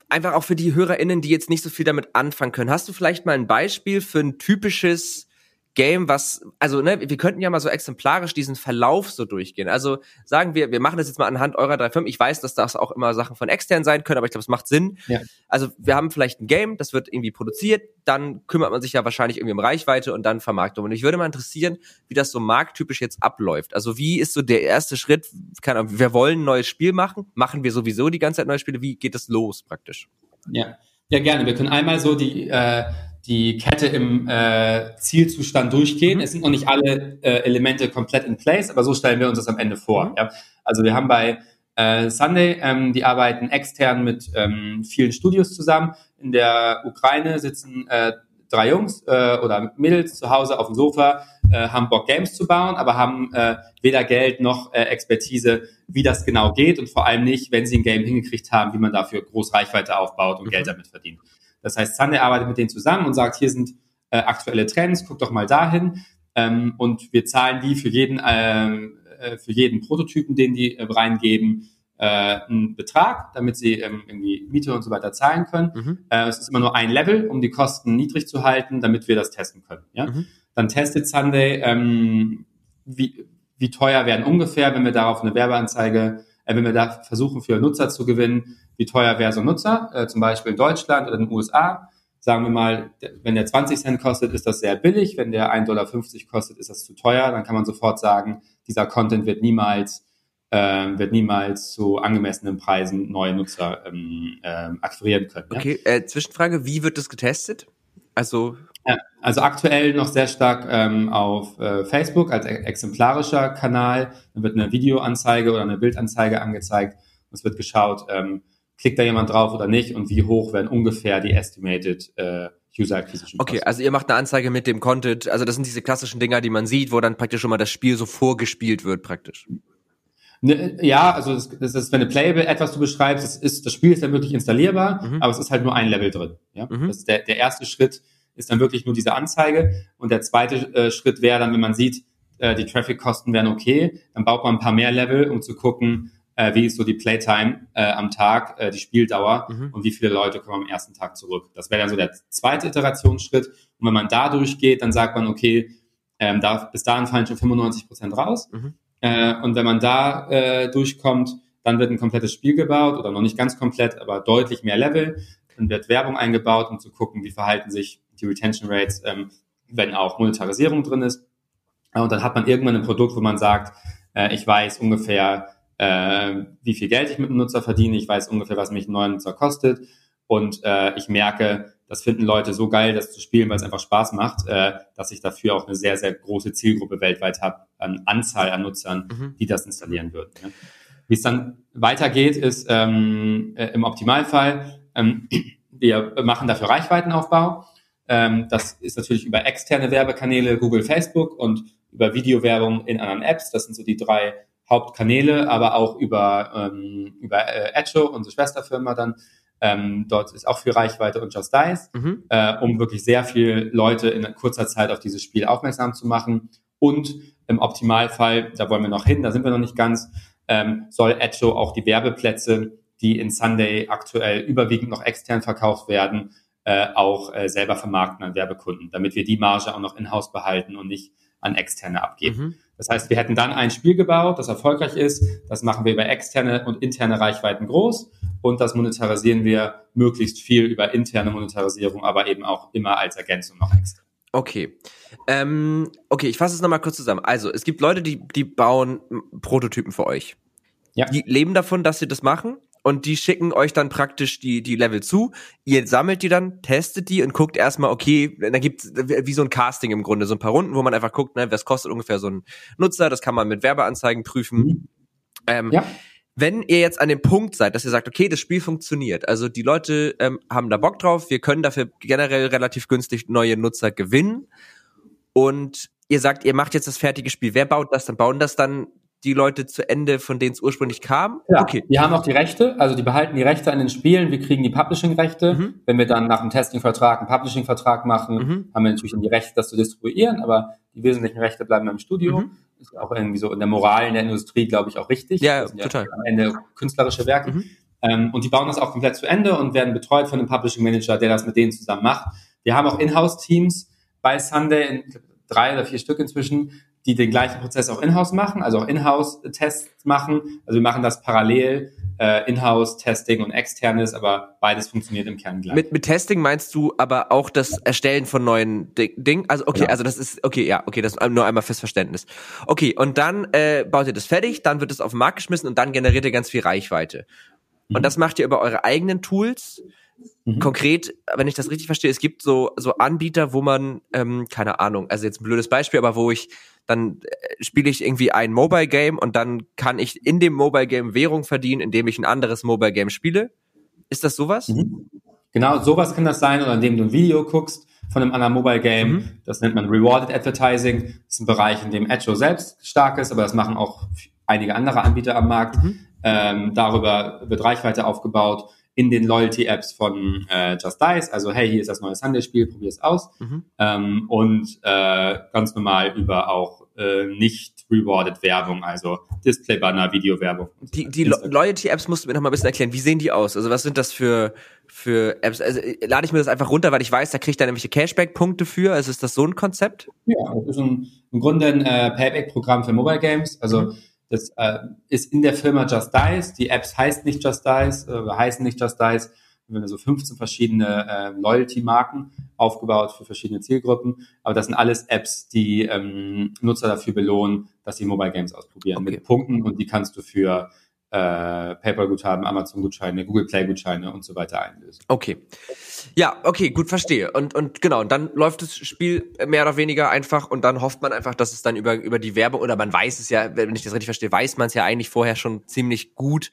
einfach auch für die HörerInnen, die jetzt nicht so viel damit anfangen können. Hast du vielleicht mal ein Beispiel für ein typisches Game, was, also, ne, wir könnten ja mal so exemplarisch diesen Verlauf so durchgehen. Also sagen wir, wir machen das jetzt mal anhand eurer drei Firmen. Ich weiß, dass das auch immer Sachen von extern sein können, aber ich glaube, es macht Sinn. Ja. Also wir haben vielleicht ein Game, das wird irgendwie produziert, dann kümmert man sich ja wahrscheinlich irgendwie um Reichweite und dann Vermarktung. Und ich würde mal interessieren, wie das so markttypisch jetzt abläuft. Also wie ist so der erste Schritt? Keine Ahnung, wir wollen ein neues Spiel machen. Machen wir sowieso die ganze Zeit neue Spiele? Wie geht das los praktisch? Ja, ja gerne. Wir können einmal so die äh die Kette im äh, Zielzustand durchgehen. Mhm. Es sind noch nicht alle äh, Elemente komplett in place, aber so stellen wir uns das am Ende vor. Mhm. Ja? Also wir haben bei äh, Sunday, ähm, die arbeiten extern mit ähm, vielen Studios zusammen. In der Ukraine sitzen äh, drei Jungs äh, oder Mädels zu Hause auf dem Sofa, äh, haben Bock Games zu bauen, aber haben äh, weder Geld noch äh, Expertise, wie das genau geht und vor allem nicht, wenn sie ein Game hingekriegt haben, wie man dafür groß Reichweite aufbaut und mhm. Geld damit verdient. Das heißt, Sunday arbeitet mit denen zusammen und sagt, hier sind äh, aktuelle Trends, guck doch mal dahin. Ähm, und wir zahlen die für jeden, ähm, äh, für jeden Prototypen, den die äh, reingeben, äh, einen Betrag, damit sie ähm, irgendwie Miete und so weiter zahlen können. Mhm. Äh, es ist immer nur ein Level, um die Kosten niedrig zu halten, damit wir das testen können. Ja? Mhm. Dann testet Sunday, ähm, wie, wie teuer werden ungefähr, wenn wir darauf eine Werbeanzeige, äh, wenn wir da versuchen, für Nutzer zu gewinnen, wie teuer wäre so ein Nutzer, äh, zum Beispiel in Deutschland oder in den USA. Sagen wir mal, wenn der 20 Cent kostet, ist das sehr billig. Wenn der 1,50 Dollar kostet, ist das zu teuer. Dann kann man sofort sagen, dieser Content wird niemals äh, wird niemals zu angemessenen Preisen neue Nutzer ähm, äh, akquirieren können. Ja? Okay, äh, Zwischenfrage, wie wird das getestet? Also also aktuell noch sehr stark ähm, auf äh, Facebook als exemplarischer Kanal. Dann wird eine Videoanzeige oder eine Bildanzeige angezeigt. Es wird geschaut, ähm, klickt da jemand drauf oder nicht und wie hoch werden ungefähr die estimated äh, User Acquisition Okay, also ihr macht eine Anzeige mit dem Content, also das sind diese klassischen Dinger, die man sieht, wo dann praktisch schon mal das Spiel so vorgespielt wird praktisch. Ne, ja, also das, das ist, wenn eine Playable etwas du beschreibst, das, ist, das Spiel ist dann wirklich installierbar, mhm. aber es ist halt nur ein Level drin. Ja? Mhm. Das ist der, der erste Schritt ist dann wirklich nur diese Anzeige und der zweite äh, Schritt wäre dann, wenn man sieht, äh, die Traffic-Kosten wären okay, dann baut man ein paar mehr Level, um zu gucken, äh, wie ist so die Playtime äh, am Tag, äh, die Spieldauer mhm. und wie viele Leute kommen am ersten Tag zurück. Das wäre dann so der zweite Iterationsschritt. Und wenn man da durchgeht, dann sagt man, okay, ähm, da, bis dahin fallen schon 95 Prozent raus. Mhm. Äh, und wenn man da äh, durchkommt, dann wird ein komplettes Spiel gebaut oder noch nicht ganz komplett, aber deutlich mehr Level. Dann wird Werbung eingebaut, um zu gucken, wie verhalten sich die Retention Rates, ähm, wenn auch Monetarisierung drin ist. Und dann hat man irgendwann ein Produkt, wo man sagt, äh, ich weiß ungefähr, äh, wie viel Geld ich mit dem Nutzer verdiene, ich weiß ungefähr, was mich ein neuer Nutzer kostet und äh, ich merke, das finden Leute so geil, das zu spielen, weil es einfach Spaß macht, äh, dass ich dafür auch eine sehr, sehr große Zielgruppe weltweit habe, an Anzahl an Nutzern, mhm. die das installieren würden. Ja. Wie es dann weitergeht, ist ähm, äh, im Optimalfall, ähm, wir machen dafür Reichweitenaufbau. Ähm, das ist natürlich über externe Werbekanäle, Google, Facebook und über Videowerbung in anderen Apps. Das sind so die drei Hauptkanäle, aber auch über, ähm, über äh, Echo, unsere Schwesterfirma dann. Ähm, dort ist auch viel Reichweite und Just Dice, mhm. äh, um wirklich sehr viel Leute in kurzer Zeit auf dieses Spiel aufmerksam zu machen Und im Optimalfall, da wollen wir noch hin, da sind wir noch nicht ganz, ähm, soll Edjo auch die Werbeplätze, die in Sunday aktuell überwiegend noch extern verkauft werden, äh, auch äh, selber vermarkten an Werbekunden, damit wir die Marge auch noch in-house behalten und nicht an externe abgeben. Mhm. Das heißt, wir hätten dann ein Spiel gebaut, das erfolgreich ist. Das machen wir über externe und interne Reichweiten groß und das monetarisieren wir möglichst viel über interne Monetarisierung, aber eben auch immer als Ergänzung noch extern. Okay. Ähm, okay, ich fasse es nochmal kurz zusammen. Also, es gibt Leute, die, die bauen Prototypen für euch. Ja. Die leben davon, dass sie das machen und die schicken euch dann praktisch die, die Level zu. Ihr sammelt die dann, testet die und guckt erstmal, okay, dann gibt's wie so ein Casting im Grunde, so ein paar Runden, wo man einfach guckt, ne, was kostet ungefähr so ein Nutzer, das kann man mit Werbeanzeigen prüfen. Mhm. Ähm, ja. Wenn ihr jetzt an dem Punkt seid, dass ihr sagt, okay, das Spiel funktioniert, also die Leute ähm, haben da Bock drauf, wir können dafür generell relativ günstig neue Nutzer gewinnen und ihr sagt, ihr macht jetzt das fertige Spiel, wer baut das dann? Bauen das dann die Leute zu Ende, von denen es ursprünglich kam? Ja, okay. Wir haben auch die Rechte, also die behalten die Rechte an den Spielen, wir kriegen die Publishing-Rechte. Mhm. Wenn wir dann nach dem Testing-Vertrag einen Publishing-Vertrag machen, mhm. haben wir natürlich dann die Rechte, das zu distribuieren, aber die wesentlichen Rechte bleiben im Studio. Mhm. Ist auch irgendwie so in der Moral in der Industrie, glaube ich, auch richtig. Ja, total. Ja am Ende künstlerische Werke. Mhm. Ähm, und die bauen das auch komplett zu Ende und werden betreut von einem Publishing-Manager, der das mit denen zusammen macht. Wir haben auch Inhouse-Teams bei Sunday, drei oder vier Stück inzwischen, die den gleichen Prozess auch in-house machen, also auch in-house-Tests machen. Also wir machen das parallel, äh, In-house-Testing und externes, aber beides funktioniert im Kern gleich. Mit, mit Testing meinst du aber auch das Erstellen von neuen Dingen? Also okay, genau. also das ist, okay, ja, okay, das ist nur einmal fürs Verständnis. Okay, und dann äh, baut ihr das fertig, dann wird es auf den Markt geschmissen und dann generiert ihr ganz viel Reichweite. Mhm. Und das macht ihr über eure eigenen Tools. Mhm. Konkret, wenn ich das richtig verstehe, es gibt so, so Anbieter, wo man, ähm, keine Ahnung, also jetzt ein blödes Beispiel, aber wo ich dann äh, spiele ich irgendwie ein Mobile Game und dann kann ich in dem Mobile Game Währung verdienen, indem ich ein anderes Mobile Game spiele. Ist das sowas? Mhm. Genau, sowas kann das sein, oder indem du ein Video guckst von einem anderen Mobile Game. Mhm. Das nennt man Rewarded Advertising. Das ist ein Bereich, in dem Edge selbst stark ist, aber das machen auch einige andere Anbieter am Markt. Mhm. Ähm, darüber wird Reichweite aufgebaut in den Loyalty-Apps von äh, Just Dice. Also, hey, hier ist das neue Sunday-Spiel, probier es aus. Mhm. Ähm, und äh, ganz normal über auch äh, nicht rewarded Werbung, also Display-Banner, Video-Werbung. Die, die Loyalty-Apps musst du mir noch mal ein bisschen erklären. Wie sehen die aus? Also, was sind das für, für Apps? Also, äh, lade ich mir das einfach runter, weil ich weiß, da kriege ich dann irgendwelche Cashback-Punkte für. Also, ist das so ein Konzept? Ja, das ist ein, im Grunde ein äh, Payback-Programm für Mobile Games. Also, mhm das äh, ist in der Firma Just Dice. Die Apps heißt nicht Just Dice, äh, heißen nicht Just Dice. Wir haben so 15 verschiedene äh, Loyalty-Marken aufgebaut für verschiedene Zielgruppen. Aber das sind alles Apps, die ähm, Nutzer dafür belohnen, dass sie Mobile Games ausprobieren okay. mit Punkten und die kannst du für äh, PayPal-Guthaben, Amazon-Gutscheine, Google Play-Gutscheine und so weiter einlösen. Okay. Ja, okay, gut, verstehe. Und, und genau, und dann läuft das Spiel mehr oder weniger einfach und dann hofft man einfach, dass es dann über, über die Werbung oder man weiß es ja, wenn ich das richtig verstehe, weiß man es ja eigentlich vorher schon ziemlich gut.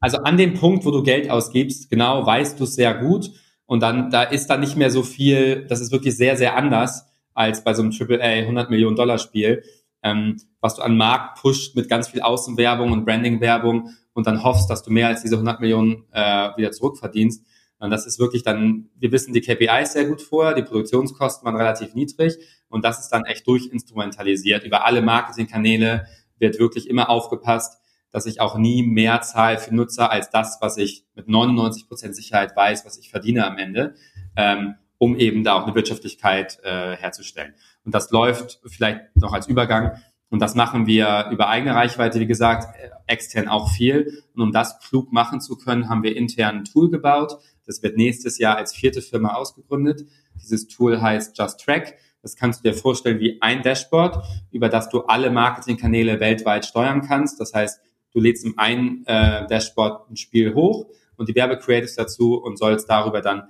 Also an dem Punkt, wo du Geld ausgibst, genau, weißt du es sehr gut und dann, da ist dann nicht mehr so viel, das ist wirklich sehr, sehr anders als bei so einem AAA 100 Millionen Dollar Spiel ähm, was du an Markt pusht mit ganz viel Außenwerbung und Brandingwerbung und dann hoffst, dass du mehr als diese 100 Millionen äh, wieder zurückverdienst. Und das ist wirklich dann, wir wissen die KPIs sehr gut vorher, die Produktionskosten waren relativ niedrig und das ist dann echt durchinstrumentalisiert. Über alle Marketingkanäle wird wirklich immer aufgepasst, dass ich auch nie mehr zahle für Nutzer als das, was ich mit 99 Prozent Sicherheit weiß, was ich verdiene am Ende, ähm, um eben da auch eine Wirtschaftlichkeit äh, herzustellen. Und das läuft vielleicht noch als Übergang. Und das machen wir über eigene Reichweite, wie gesagt, extern auch viel. Und um das klug machen zu können, haben wir intern ein Tool gebaut. Das wird nächstes Jahr als vierte Firma ausgegründet. Dieses Tool heißt Just Track. Das kannst du dir vorstellen wie ein Dashboard, über das du alle Marketingkanäle weltweit steuern kannst. Das heißt, du lädst im einen äh, Dashboard ein Spiel hoch und die Werbecreatives dazu und sollst darüber dann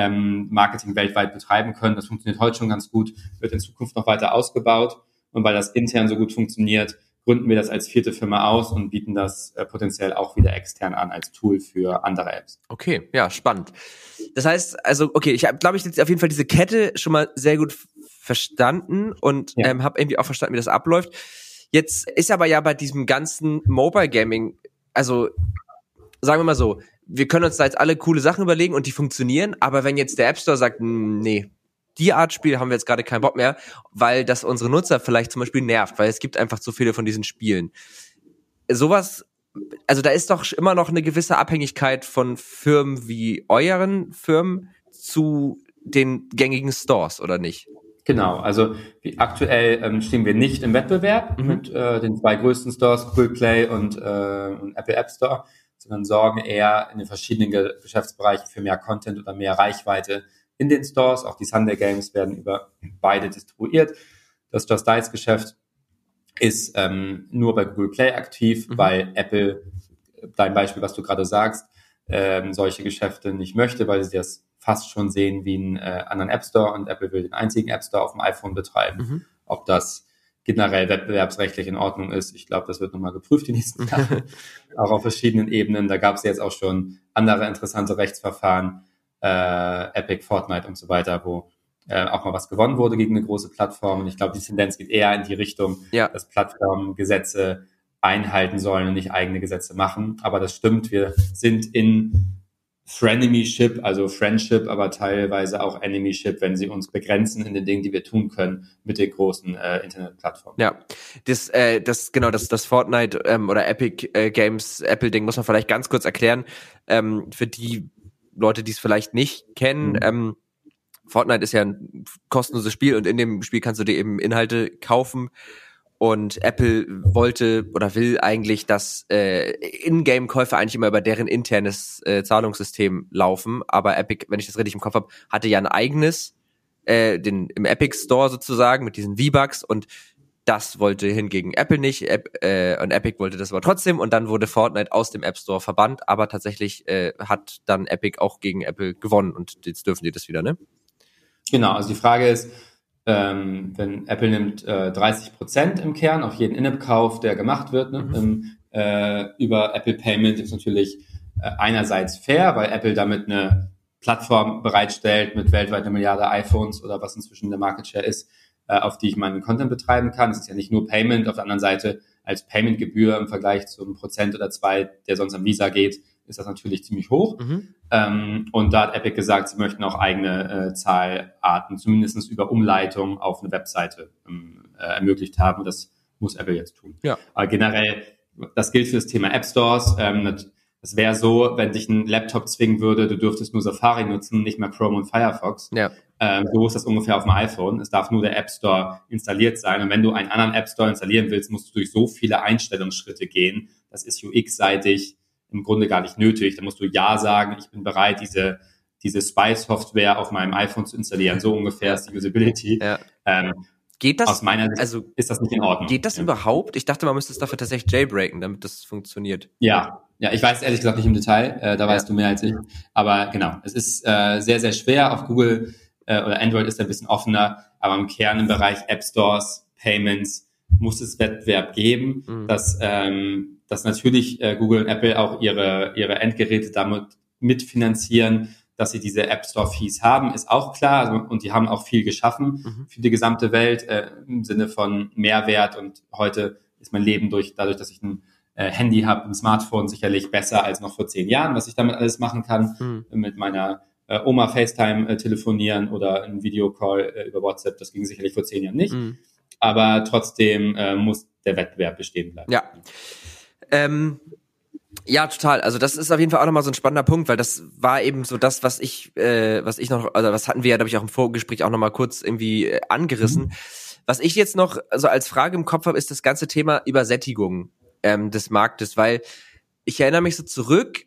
ähm, Marketing weltweit betreiben können. Das funktioniert heute schon ganz gut, wird in Zukunft noch weiter ausgebaut. Und weil das intern so gut funktioniert, gründen wir das als vierte Firma aus und bieten das äh, potenziell auch wieder extern an als Tool für andere Apps. Okay, ja, spannend. Das heißt, also, okay, ich glaube ich, jetzt auf jeden Fall diese Kette schon mal sehr gut verstanden und ja. ähm, habe irgendwie auch verstanden, wie das abläuft. Jetzt ist aber ja bei diesem ganzen Mobile Gaming, also sagen wir mal so, wir können uns da jetzt alle coole Sachen überlegen und die funktionieren, aber wenn jetzt der App Store sagt, hm, nee, die Art Spiel haben wir jetzt gerade keinen Bock mehr, weil das unsere Nutzer vielleicht zum Beispiel nervt, weil es gibt einfach zu viele von diesen Spielen. Sowas, also da ist doch immer noch eine gewisse Abhängigkeit von Firmen wie euren Firmen zu den gängigen Stores, oder nicht? Genau, also aktuell ähm, stehen wir nicht im Wettbewerb mhm. mit äh, den zwei größten Stores, Google Play und, äh, und Apple App Store, sondern sorgen eher in den verschiedenen Ge Geschäftsbereichen für mehr Content oder mehr Reichweite in den Stores. Auch die Sunday Games werden über beide distribuiert. Das Just Dice Geschäft ist ähm, nur bei Google Play aktiv, mhm. weil Apple, dein Beispiel, was du gerade sagst, ähm, solche Geschäfte nicht möchte, weil sie das fast schon sehen wie einen äh, anderen App Store und Apple will den einzigen App Store auf dem iPhone betreiben. Mhm. Ob das generell wettbewerbsrechtlich in Ordnung ist, ich glaube, das wird nochmal geprüft die nächsten Jahre, auch auf verschiedenen Ebenen. Da gab es jetzt auch schon andere interessante Rechtsverfahren, äh, Epic, Fortnite und so weiter, wo äh, auch mal was gewonnen wurde gegen eine große Plattform. Und ich glaube, die Tendenz geht eher in die Richtung, ja. dass Plattformen Gesetze einhalten sollen und nicht eigene Gesetze machen. Aber das stimmt, wir sind in Frenemyship, also Friendship, aber teilweise auch Enemyship, wenn sie uns begrenzen in den Dingen, die wir tun können mit den großen äh, Internetplattformen. Ja, das, äh, das genau, das, das Fortnite ähm, oder Epic äh, Games Apple Ding muss man vielleicht ganz kurz erklären ähm, für die Leute, die es vielleicht nicht kennen. Mhm. Ähm, Fortnite ist ja ein kostenloses Spiel und in dem Spiel kannst du dir eben Inhalte kaufen und Apple wollte oder will eigentlich, dass äh, Ingame-Käufe eigentlich immer über deren internes äh, Zahlungssystem laufen. Aber Epic, wenn ich das richtig im Kopf habe, hatte ja ein eigenes, äh, den im Epic Store sozusagen mit diesen V-Bucks. Und das wollte hingegen Apple nicht. App, äh, und Epic wollte das aber trotzdem. Und dann wurde Fortnite aus dem App Store verbannt, aber tatsächlich äh, hat dann Epic auch gegen Apple gewonnen. Und jetzt dürfen die das wieder, ne? Genau, also die Frage ist, ähm, wenn Apple nimmt äh, 30 Prozent im Kern auf jeden In-App-Kauf, der gemacht wird, ne, mhm. im, äh, über Apple Payment ist natürlich äh, einerseits fair, weil Apple damit eine Plattform bereitstellt mit weltweit einer Milliarde iPhones oder was inzwischen der Market Share ist, äh, auf die ich meinen Content betreiben kann. Es ist ja nicht nur Payment, auf der anderen Seite als Payment-Gebühr im Vergleich zum Prozent oder zwei, der sonst am Visa geht, ist das natürlich ziemlich hoch. Mhm. Ähm, und da hat Epic gesagt, sie möchten auch eigene äh, Zahlarten, zumindest über Umleitung auf eine Webseite ähm, äh, ermöglicht haben. Das muss Apple jetzt tun. Ja. Aber generell, das gilt für das Thema App Stores. Ähm, das wäre so, wenn dich ein Laptop zwingen würde, du dürftest nur Safari nutzen, nicht mehr Chrome und Firefox. Ja. Ähm, so ist das ungefähr auf dem iPhone. Es darf nur der App Store installiert sein. Und wenn du einen anderen App Store installieren willst, musst du durch so viele Einstellungsschritte gehen. Das ist UX-seitig im Grunde gar nicht nötig. Da musst du Ja sagen, ich bin bereit, diese, diese Spy-Software auf meinem iPhone zu installieren. So ungefähr ist die Usability. Ja. Ähm, Geht das? Aus meiner Sicht also, ist das nicht in Ordnung. Geht das ja. überhaupt? Ich dachte, man müsste es dafür tatsächlich jailbreaken, damit das funktioniert. Ja, ja, ich weiß ehrlich gesagt nicht im Detail. Äh, da ja. weißt du mehr als ich. Aber genau, es ist äh, sehr, sehr schwer. Auf Google äh, oder Android ist ein bisschen offener, aber im Kern im Bereich App Stores, Payments muss es Wettbewerb geben, mhm. dass ähm, dass natürlich äh, Google und Apple auch ihre, ihre Endgeräte damit mitfinanzieren, dass sie diese App Store Fees haben, ist auch klar. Also, und die haben auch viel geschaffen mhm. für die gesamte Welt äh, im Sinne von Mehrwert. Und heute ist mein Leben durch, dadurch, dass ich ein äh, Handy habe, ein Smartphone sicherlich besser als noch vor zehn Jahren, was ich damit alles machen kann, mhm. mit meiner äh, Oma FaceTime äh, telefonieren oder ein Videocall äh, über WhatsApp. Das ging sicherlich vor zehn Jahren nicht. Mhm. Aber trotzdem äh, muss der Wettbewerb bestehen bleiben. Ja. Ähm, ja, total. Also das ist auf jeden Fall auch nochmal so ein spannender Punkt, weil das war eben so das, was ich, äh, was ich noch, also was hatten wir ja, glaube ich, auch im Vorgespräch auch nochmal kurz irgendwie äh, angerissen. Mhm. Was ich jetzt noch also als Frage im Kopf habe, ist das ganze Thema Übersättigung ähm, des Marktes, weil ich erinnere mich so zurück,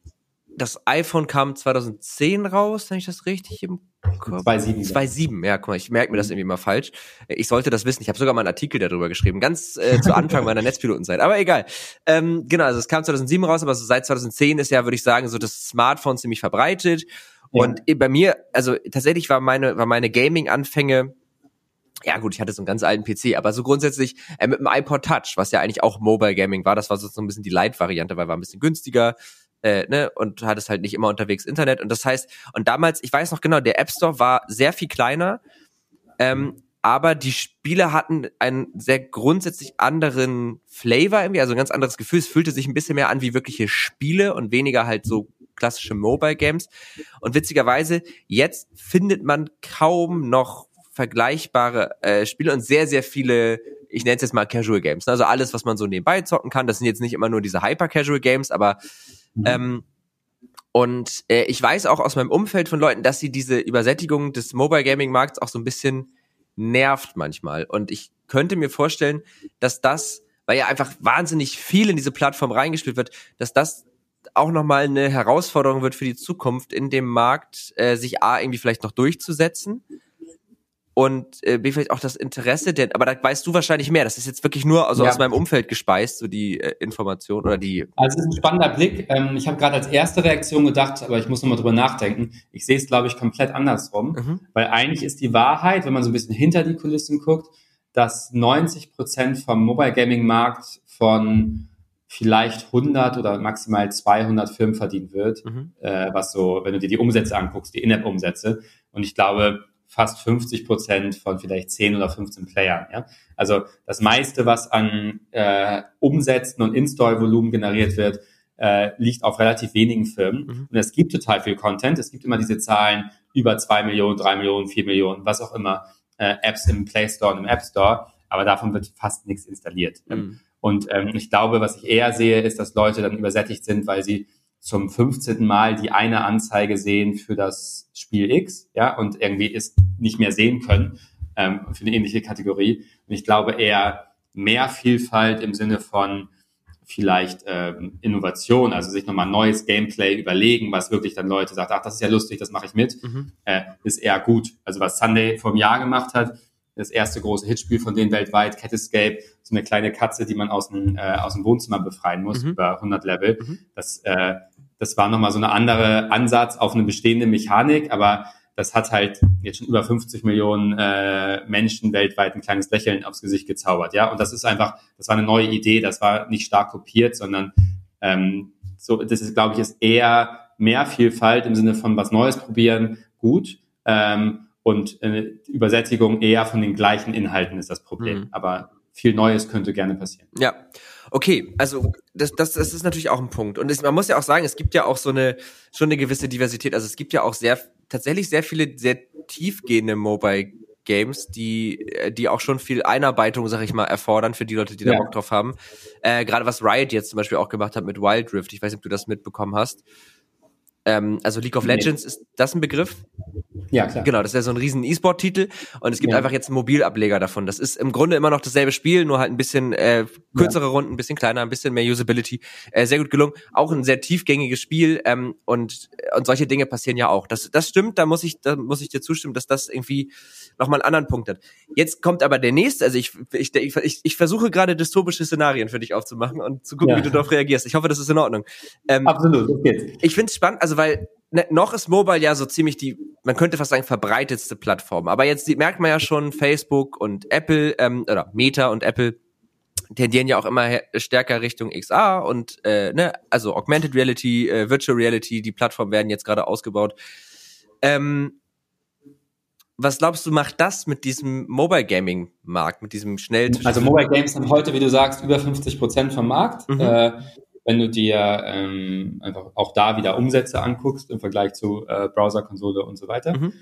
das iPhone kam 2010 raus, wenn ich das richtig im Kopf 2.7. 2.7, ja, guck mal, ich merke mir das irgendwie mal falsch. Ich sollte das wissen. Ich habe sogar mal einen Artikel darüber geschrieben, ganz äh, zu Anfang meiner Netzpilotenzeit. Aber egal. Ähm, genau, also es kam 2007 raus, aber so seit 2010 ist ja, würde ich sagen, so das Smartphone ziemlich verbreitet. Ja. Und bei mir, also tatsächlich war meine, war meine Gaming-Anfänge ja gut, ich hatte so einen ganz alten PC, aber so grundsätzlich äh, mit dem iPod Touch, was ja eigentlich auch Mobile Gaming war, das war so ein bisschen die Light-Variante, weil war ein bisschen günstiger, äh, ne, und hattest halt nicht immer unterwegs Internet. Und das heißt, und damals, ich weiß noch genau, der App Store war sehr viel kleiner, ähm, aber die Spiele hatten einen sehr grundsätzlich anderen Flavor irgendwie, also ein ganz anderes Gefühl. Es fühlte sich ein bisschen mehr an wie wirkliche Spiele und weniger halt so klassische Mobile Games. Und witzigerweise, jetzt findet man kaum noch vergleichbare äh, Spiele und sehr, sehr viele, ich nenne es jetzt mal Casual Games. Ne? Also alles, was man so nebenbei zocken kann. Das sind jetzt nicht immer nur diese Hyper-Casual Games, aber mhm. ähm, und äh, ich weiß auch aus meinem Umfeld von Leuten, dass sie diese Übersättigung des Mobile Gaming Markts auch so ein bisschen nervt manchmal. Und ich könnte mir vorstellen, dass das, weil ja einfach wahnsinnig viel in diese Plattform reingespielt wird, dass das auch nochmal eine Herausforderung wird für die Zukunft in dem Markt, äh, sich A, irgendwie vielleicht noch durchzusetzen und äh, B, vielleicht auch das Interesse, denn, aber da weißt du wahrscheinlich mehr. Das ist jetzt wirklich nur also ja. aus meinem Umfeld gespeist, so die äh, Information oder die. Also es ist ein spannender Blick. Ähm, ich habe gerade als erste Reaktion gedacht, aber ich muss nochmal drüber nachdenken. Ich sehe es, glaube ich, komplett andersrum, mhm. weil eigentlich ist die Wahrheit, wenn man so ein bisschen hinter die Kulissen guckt, dass 90 Prozent vom Mobile Gaming Markt von vielleicht 100 oder maximal 200 Firmen verdient wird, mhm. äh, was so, wenn du dir die Umsätze anguckst, die In-App-Umsätze. Und ich glaube, fast 50 Prozent von vielleicht 10 oder 15 Playern. Ja? Also das meiste, was an äh, Umsätzen und Install-Volumen generiert wird, äh, liegt auf relativ wenigen Firmen. Mhm. Und es gibt total viel Content. Es gibt immer diese Zahlen über 2 Millionen, 3 Millionen, 4 Millionen, was auch immer, äh, Apps im Play Store und im App Store. Aber davon wird fast nichts installiert. Mhm. Und ähm, ich glaube, was ich eher sehe, ist, dass Leute dann übersättigt sind, weil sie zum 15. Mal die eine Anzeige sehen für das Spiel X, ja, und irgendwie ist nicht mehr sehen können ähm, für eine ähnliche Kategorie. Und ich glaube eher mehr Vielfalt im Sinne von vielleicht ähm, Innovation, also sich nochmal neues Gameplay überlegen, was wirklich dann Leute sagt, ach, das ist ja lustig, das mache ich mit, mhm. äh, ist eher gut. Also was Sunday vor einem Jahr gemacht hat, das erste große Hitspiel von denen weltweit, Cat Escape, so eine kleine Katze, die man aus dem, äh, aus dem Wohnzimmer befreien muss, mhm. über 100 Level. Mhm. Das, äh, das war nochmal so eine andere Ansatz auf eine bestehende Mechanik, aber das hat halt jetzt schon über 50 Millionen äh, Menschen weltweit ein kleines Lächeln aufs Gesicht gezaubert, ja. Und das ist einfach, das war eine neue Idee, das war nicht stark kopiert, sondern ähm, so, das ist, glaube ich, ist eher mehr Vielfalt im Sinne von was Neues probieren, gut. Ähm, und äh, Übersättigung eher von den gleichen Inhalten ist das Problem. Mhm. Aber viel Neues könnte gerne passieren. Ja. Okay, also das, das, das ist natürlich auch ein Punkt. Und es, man muss ja auch sagen, es gibt ja auch so eine schon eine gewisse Diversität. Also es gibt ja auch sehr tatsächlich sehr viele sehr tiefgehende Mobile Games, die äh, die auch schon viel Einarbeitung, sag ich mal, erfordern für die Leute, die da Bock drauf haben. Äh, Gerade was Riot jetzt zum Beispiel auch gemacht hat mit Wild Rift. Ich weiß nicht, ob du das mitbekommen hast. Ähm, also League of Legends, nee. ist das ein Begriff? Ja, klar. Genau, das ist ja so ein riesen E-Sport-Titel und es gibt ja. einfach jetzt einen Mobilableger davon. Das ist im Grunde immer noch dasselbe Spiel, nur halt ein bisschen äh, kürzere ja. Runden, ein bisschen kleiner, ein bisschen mehr Usability. Äh, sehr gut gelungen. Auch ein sehr tiefgängiges Spiel ähm, und, und solche Dinge passieren ja auch. Das, das stimmt, da muss ich, da muss ich dir zustimmen, dass das irgendwie nochmal einen anderen Punkt hat. Jetzt kommt aber der nächste, also ich, ich, ich, ich versuche gerade dystopische Szenarien für dich aufzumachen und zu gucken, ja. wie du darauf reagierst. Ich hoffe, das ist in Ordnung. Ähm, Absolut, das geht. Ich finde es spannend, also weil ne, noch ist Mobile ja so ziemlich die, man könnte fast sagen, verbreitetste Plattform. Aber jetzt merkt man ja schon, Facebook und Apple, ähm, oder Meta und Apple tendieren ja auch immer stärker Richtung XR und äh, ne, also Augmented Reality, äh, Virtual Reality, die Plattformen werden jetzt gerade ausgebaut. Ähm, was glaubst du, macht das mit diesem Mobile Gaming Markt, mit diesem schnell? Also Mobile Games haben heute, wie du sagst, über 50 Prozent vom Markt. Mhm. Äh, wenn du dir ähm, einfach auch da wieder Umsätze anguckst im Vergleich zu äh, Browser, Konsole und so weiter. Mhm.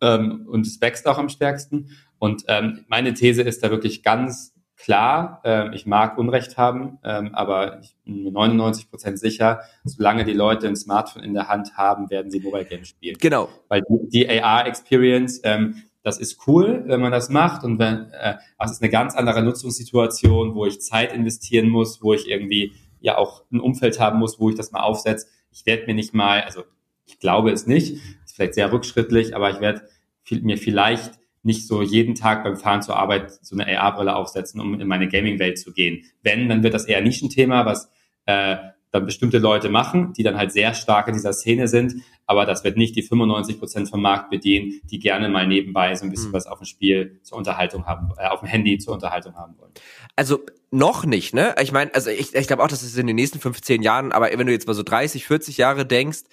Ähm, und es wächst auch am stärksten. Und ähm, meine These ist da wirklich ganz klar, äh, ich mag Unrecht haben, ähm, aber ich bin mir 99 Prozent sicher, solange die Leute ein Smartphone in der Hand haben, werden sie Mobile Games spielen. Genau. Weil die, die AR-Experience, ähm, das ist cool, wenn man das macht und wenn, äh, das ist eine ganz andere Nutzungssituation, wo ich Zeit investieren muss, wo ich irgendwie ja auch ein Umfeld haben muss, wo ich das mal aufsetze. Ich werde mir nicht mal, also ich glaube es nicht, ist vielleicht sehr rückschrittlich, aber ich werde mir vielleicht nicht so jeden Tag beim Fahren zur Arbeit so eine AR-Brille aufsetzen, um in meine Gaming-Welt zu gehen. Wenn, dann wird das eher Nischenthema, was äh, dann bestimmte Leute machen, die dann halt sehr stark in dieser Szene sind, aber das wird nicht die 95 Prozent vom Markt bedienen, die gerne mal nebenbei so ein bisschen mhm. was auf dem Spiel zur Unterhaltung haben, äh, auf dem Handy zur Unterhaltung haben wollen. Also noch nicht, ne? Ich meine, also ich, ich glaube auch, dass es in den nächsten 15 Jahren, aber wenn du jetzt mal so 30, 40 Jahre denkst,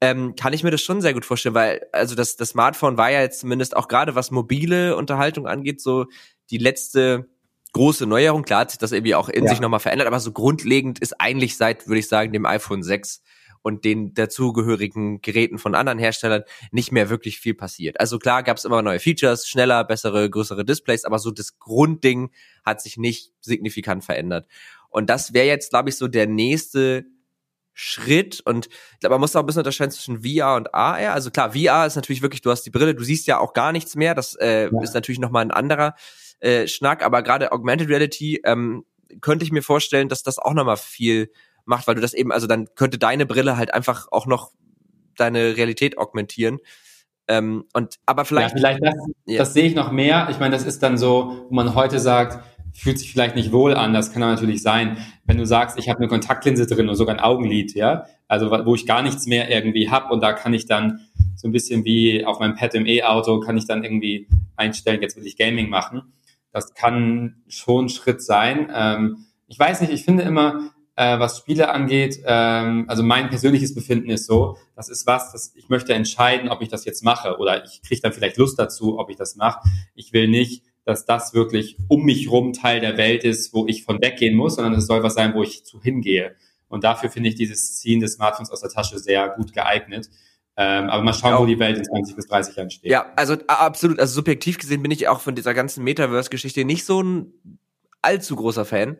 ähm, kann ich mir das schon sehr gut vorstellen, weil also das, das Smartphone war ja jetzt zumindest auch gerade was mobile Unterhaltung angeht, so die letzte große Neuerung. Klar hat sich das irgendwie auch in ja. sich nochmal verändert, aber so grundlegend ist eigentlich seit, würde ich sagen, dem iPhone 6 und den dazugehörigen Geräten von anderen Herstellern nicht mehr wirklich viel passiert. Also klar gab es immer neue Features, schneller, bessere, größere Displays, aber so das Grundding hat sich nicht signifikant verändert. Und das wäre jetzt, glaube ich, so der nächste Schritt und ich glaube, man muss auch ein bisschen unterscheiden zwischen VR und AR. Also klar, VR ist natürlich wirklich, du hast die Brille, du siehst ja auch gar nichts mehr. Das äh, ja. ist natürlich nochmal ein anderer äh, Schnack, aber gerade Augmented Reality ähm, könnte ich mir vorstellen, dass das auch nochmal viel macht, weil du das eben, also dann könnte deine Brille halt einfach auch noch deine Realität augmentieren. Ähm, und aber vielleicht. Ja, vielleicht das, ja. das sehe ich noch mehr. Ich meine, das ist dann so, wo man heute sagt, fühlt sich vielleicht nicht wohl an, das kann natürlich sein. Wenn du sagst, ich habe eine Kontaktlinse drin und sogar ein Augenlid, ja, also wo ich gar nichts mehr irgendwie hab und da kann ich dann so ein bisschen wie auf meinem Pad im E-Auto kann ich dann irgendwie einstellen, jetzt will ich Gaming machen. Das kann schon Schritt sein. Ähm, ich weiß nicht, ich finde immer, äh, was Spiele angeht, ähm, also mein persönliches Befinden ist so, das ist was, das ich möchte entscheiden, ob ich das jetzt mache oder ich kriege dann vielleicht Lust dazu, ob ich das mache. Ich will nicht dass das wirklich um mich rum Teil der Welt ist, wo ich von weggehen muss, sondern es soll was sein, wo ich zu hingehe. Und dafür finde ich dieses Ziehen des Smartphones aus der Tasche sehr gut geeignet. Ähm, aber mal schauen, wo die Welt in 20 bis 30 Jahren steht. Ja, also absolut. Also subjektiv gesehen bin ich auch von dieser ganzen Metaverse-Geschichte nicht so ein allzu großer Fan.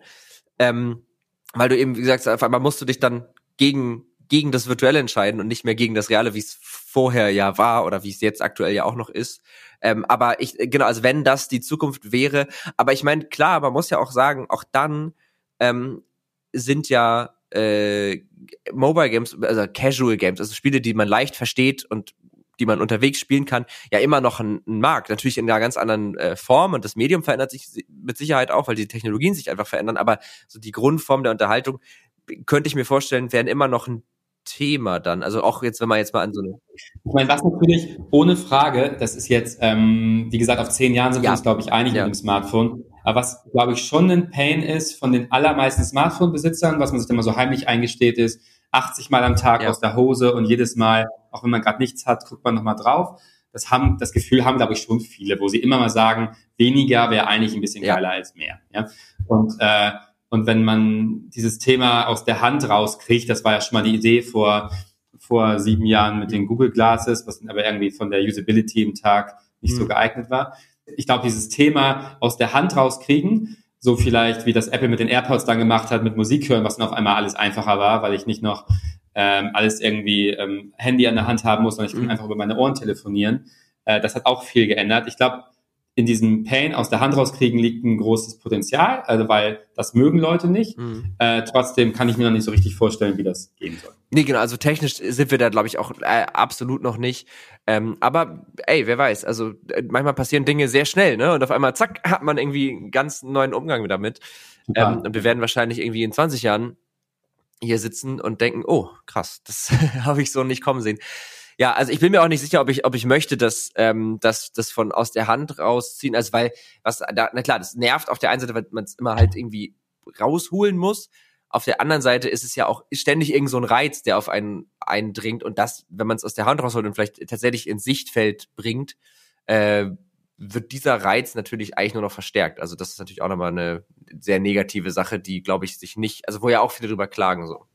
Ähm, weil du eben, wie gesagt, auf einmal musst du dich dann gegen, gegen das Virtuelle entscheiden und nicht mehr gegen das Reale, wie es vorher ja war oder wie es jetzt aktuell ja auch noch ist. Ähm, aber ich, genau, also wenn das die Zukunft wäre, aber ich meine, klar, man muss ja auch sagen, auch dann ähm, sind ja äh, Mobile Games, also Casual Games, also Spiele, die man leicht versteht und die man unterwegs spielen kann, ja immer noch ein, ein Markt. Natürlich in einer ganz anderen äh, Form und das Medium verändert sich mit Sicherheit auch, weil die Technologien sich einfach verändern. Aber so die Grundform der Unterhaltung könnte ich mir vorstellen, wären immer noch ein Thema dann? Also auch jetzt, wenn man jetzt mal an so eine. Ich meine, was natürlich ohne Frage, das ist jetzt, ähm, wie gesagt, auf zehn Jahren sind ja. wir uns, glaube ich, einig ja. mit dem Smartphone. Aber was, glaube ich, schon ein Pain ist von den allermeisten Smartphone-Besitzern, was man sich immer so heimlich eingesteht, ist 80 Mal am Tag ja. aus der Hose und jedes Mal, auch wenn man gerade nichts hat, guckt man nochmal drauf. Das haben, das Gefühl haben, glaube ich, schon viele, wo sie immer mal sagen, weniger wäre eigentlich ein bisschen geiler als mehr. Ja? Und äh, und wenn man dieses Thema aus der Hand rauskriegt, das war ja schon mal die Idee vor, vor sieben Jahren mit den Google Glasses, was aber irgendwie von der Usability im Tag nicht mhm. so geeignet war. Ich glaube, dieses Thema aus der Hand rauskriegen, so vielleicht wie das Apple mit den AirPods dann gemacht hat, mit Musik hören, was dann auf einmal alles einfacher war, weil ich nicht noch ähm, alles irgendwie ähm, Handy an der Hand haben muss, sondern ich kann mhm. einfach über meine Ohren telefonieren. Äh, das hat auch viel geändert. Ich glaube, in diesem Pain aus der Hand rauskriegen liegt ein großes Potenzial, also weil das mögen Leute nicht. Mhm. Äh, trotzdem kann ich mir noch nicht so richtig vorstellen, wie das gehen soll. Nee, genau, also technisch sind wir da, glaube ich, auch äh, absolut noch nicht. Ähm, aber ey, wer weiß, also äh, manchmal passieren Dinge sehr schnell, ne? Und auf einmal, zack, hat man irgendwie einen ganz neuen Umgang damit. Ähm, und wir werden wahrscheinlich irgendwie in 20 Jahren hier sitzen und denken, oh, krass, das habe ich so nicht kommen sehen. Ja, also ich bin mir auch nicht sicher, ob ich, ob ich möchte, dass ähm, dass das von aus der Hand rausziehen, also weil was da, na klar, das nervt auf der einen Seite, weil man es immer halt irgendwie rausholen muss. Auf der anderen Seite ist es ja auch ständig irgend so ein Reiz, der auf einen eindringt und das, wenn man es aus der Hand rausholt und vielleicht tatsächlich ins Sichtfeld bringt, äh, wird dieser Reiz natürlich eigentlich nur noch verstärkt. Also das ist natürlich auch nochmal eine sehr negative Sache, die, glaube ich, sich nicht, also wo ja auch viele drüber klagen so.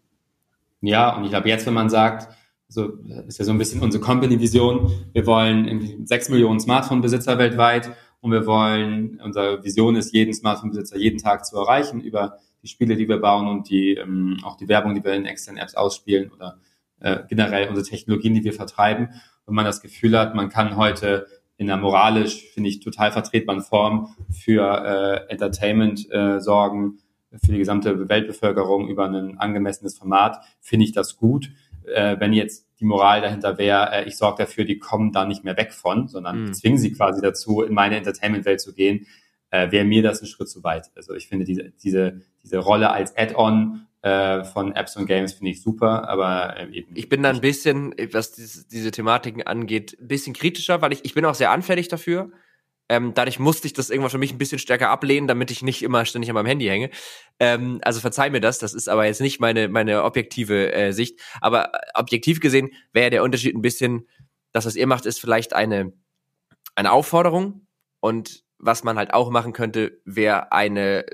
Ja, und ich glaube jetzt, wenn man sagt, so ist ja so ein bisschen unsere Company-Vision. Wir wollen irgendwie sechs Millionen Smartphone-Besitzer weltweit und wir wollen, unsere Vision ist, jeden Smartphone-Besitzer jeden Tag zu erreichen über die Spiele, die wir bauen und die ähm, auch die Werbung, die wir in externen Apps ausspielen oder äh, generell unsere Technologien, die wir vertreiben. Wenn man das Gefühl hat, man kann heute in einer moralisch, finde ich, total vertretbaren Form für äh, Entertainment äh, sorgen, für die gesamte Weltbevölkerung über ein angemessenes Format, finde ich das gut äh, wenn jetzt die Moral dahinter wäre, äh, ich sorge dafür, die kommen da nicht mehr weg von, sondern mhm. zwingen sie quasi dazu, in meine Entertainment-Welt zu gehen, äh, wäre mir das ein Schritt zu weit. Also ich finde diese, diese, diese Rolle als Add-on äh, von Apps und Games finde ich super, aber äh, eben. Ich bin da ein bisschen, was diese, diese Thematiken angeht, ein bisschen kritischer, weil ich, ich bin auch sehr anfällig dafür. Ähm, dadurch musste ich das irgendwann für mich ein bisschen stärker ablehnen, damit ich nicht immer ständig an meinem Handy hänge. Ähm, also verzeih mir das, das ist aber jetzt nicht meine, meine objektive äh, Sicht. Aber äh, objektiv gesehen wäre der Unterschied ein bisschen, dass was ihr macht, ist vielleicht eine, eine Aufforderung und was man halt auch machen könnte, wäre eine,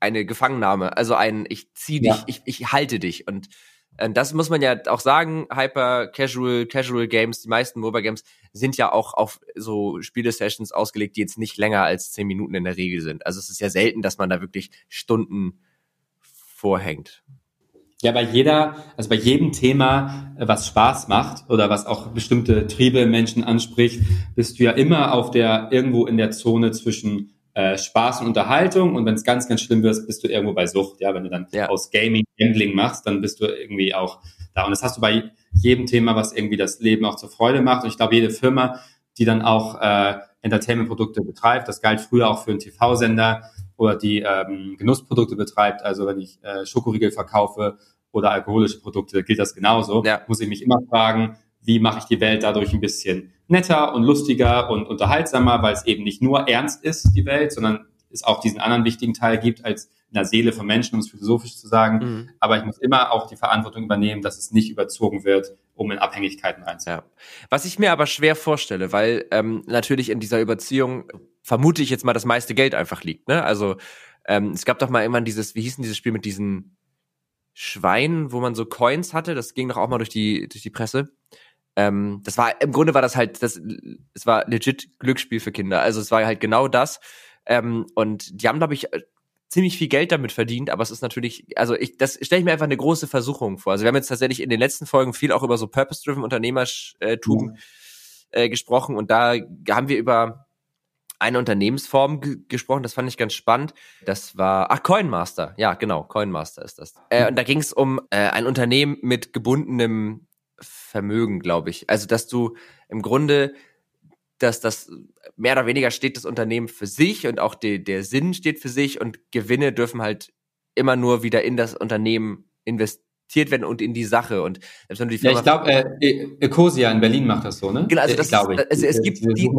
eine Gefangennahme. Also ein, ich zieh dich, ja. ich, ich halte dich und das muss man ja auch sagen, Hyper Casual, Casual Games, die meisten Mobile Games sind ja auch auf so Spiele-Sessions ausgelegt, die jetzt nicht länger als zehn Minuten in der Regel sind. Also es ist ja selten, dass man da wirklich Stunden vorhängt. Ja, bei jeder, also bei jedem Thema, äh, was Spaß macht oder was auch bestimmte Triebe Menschen anspricht, bist du ja immer auf der, irgendwo in der Zone zwischen äh, Spaß und Unterhaltung und wenn es ganz, ganz schlimm wird, bist du irgendwo bei Sucht. Ja, wenn du dann ja. aus Gaming Gambling machst, dann bist du irgendwie auch da. Und das hast du bei jedem Thema, was irgendwie das Leben auch zur Freude macht. Und ich glaube, jede Firma, die dann auch äh, Entertainment-Produkte betreibt, das galt früher auch für einen TV-Sender oder die ähm, Genussprodukte betreibt. Also wenn ich äh, Schokoriegel verkaufe oder alkoholische Produkte, gilt das genauso. Ja. Muss ich mich immer fragen, wie mache ich die Welt dadurch ein bisschen netter und lustiger und unterhaltsamer, weil es eben nicht nur ernst ist, die Welt, sondern es auch diesen anderen wichtigen Teil gibt, als in der Seele von Menschen, um es philosophisch zu sagen. Mhm. Aber ich muss immer auch die Verantwortung übernehmen, dass es nicht überzogen wird, um in Abhängigkeiten reinzukommen. Ja. Was ich mir aber schwer vorstelle, weil ähm, natürlich in dieser Überziehung vermute ich jetzt mal das meiste Geld einfach liegt. Ne? Also ähm, es gab doch mal irgendwann dieses, wie hieß denn dieses Spiel mit diesen Schweinen, wo man so Coins hatte? Das ging doch auch mal durch die durch die Presse. Ähm, das war im Grunde war das halt, das, es war legit Glücksspiel für Kinder. Also es war halt genau das. Ähm, und die haben, glaube ich, ziemlich viel Geld damit verdient, aber es ist natürlich, also ich, das stelle ich mir einfach eine große Versuchung vor. Also wir haben jetzt tatsächlich in den letzten Folgen viel auch über so Purpose-Driven Unternehmertum ja. äh, gesprochen und da haben wir über eine Unternehmensform gesprochen, das fand ich ganz spannend. Das war, ach, Coinmaster. Ja, genau, Coinmaster ist das. Äh, und da ging es um äh, ein Unternehmen mit gebundenem Vermögen, glaube ich. Also, dass du im Grunde, dass das mehr oder weniger steht das Unternehmen für sich und auch die, der Sinn steht für sich und Gewinne dürfen halt immer nur wieder in das Unternehmen investiert investiert werden und in die Sache. Und selbst wenn du die Firma ja, ich glaube, äh, Ecosia in Berlin macht das so, ne? Genau, also das glaube ich. Also es gibt die,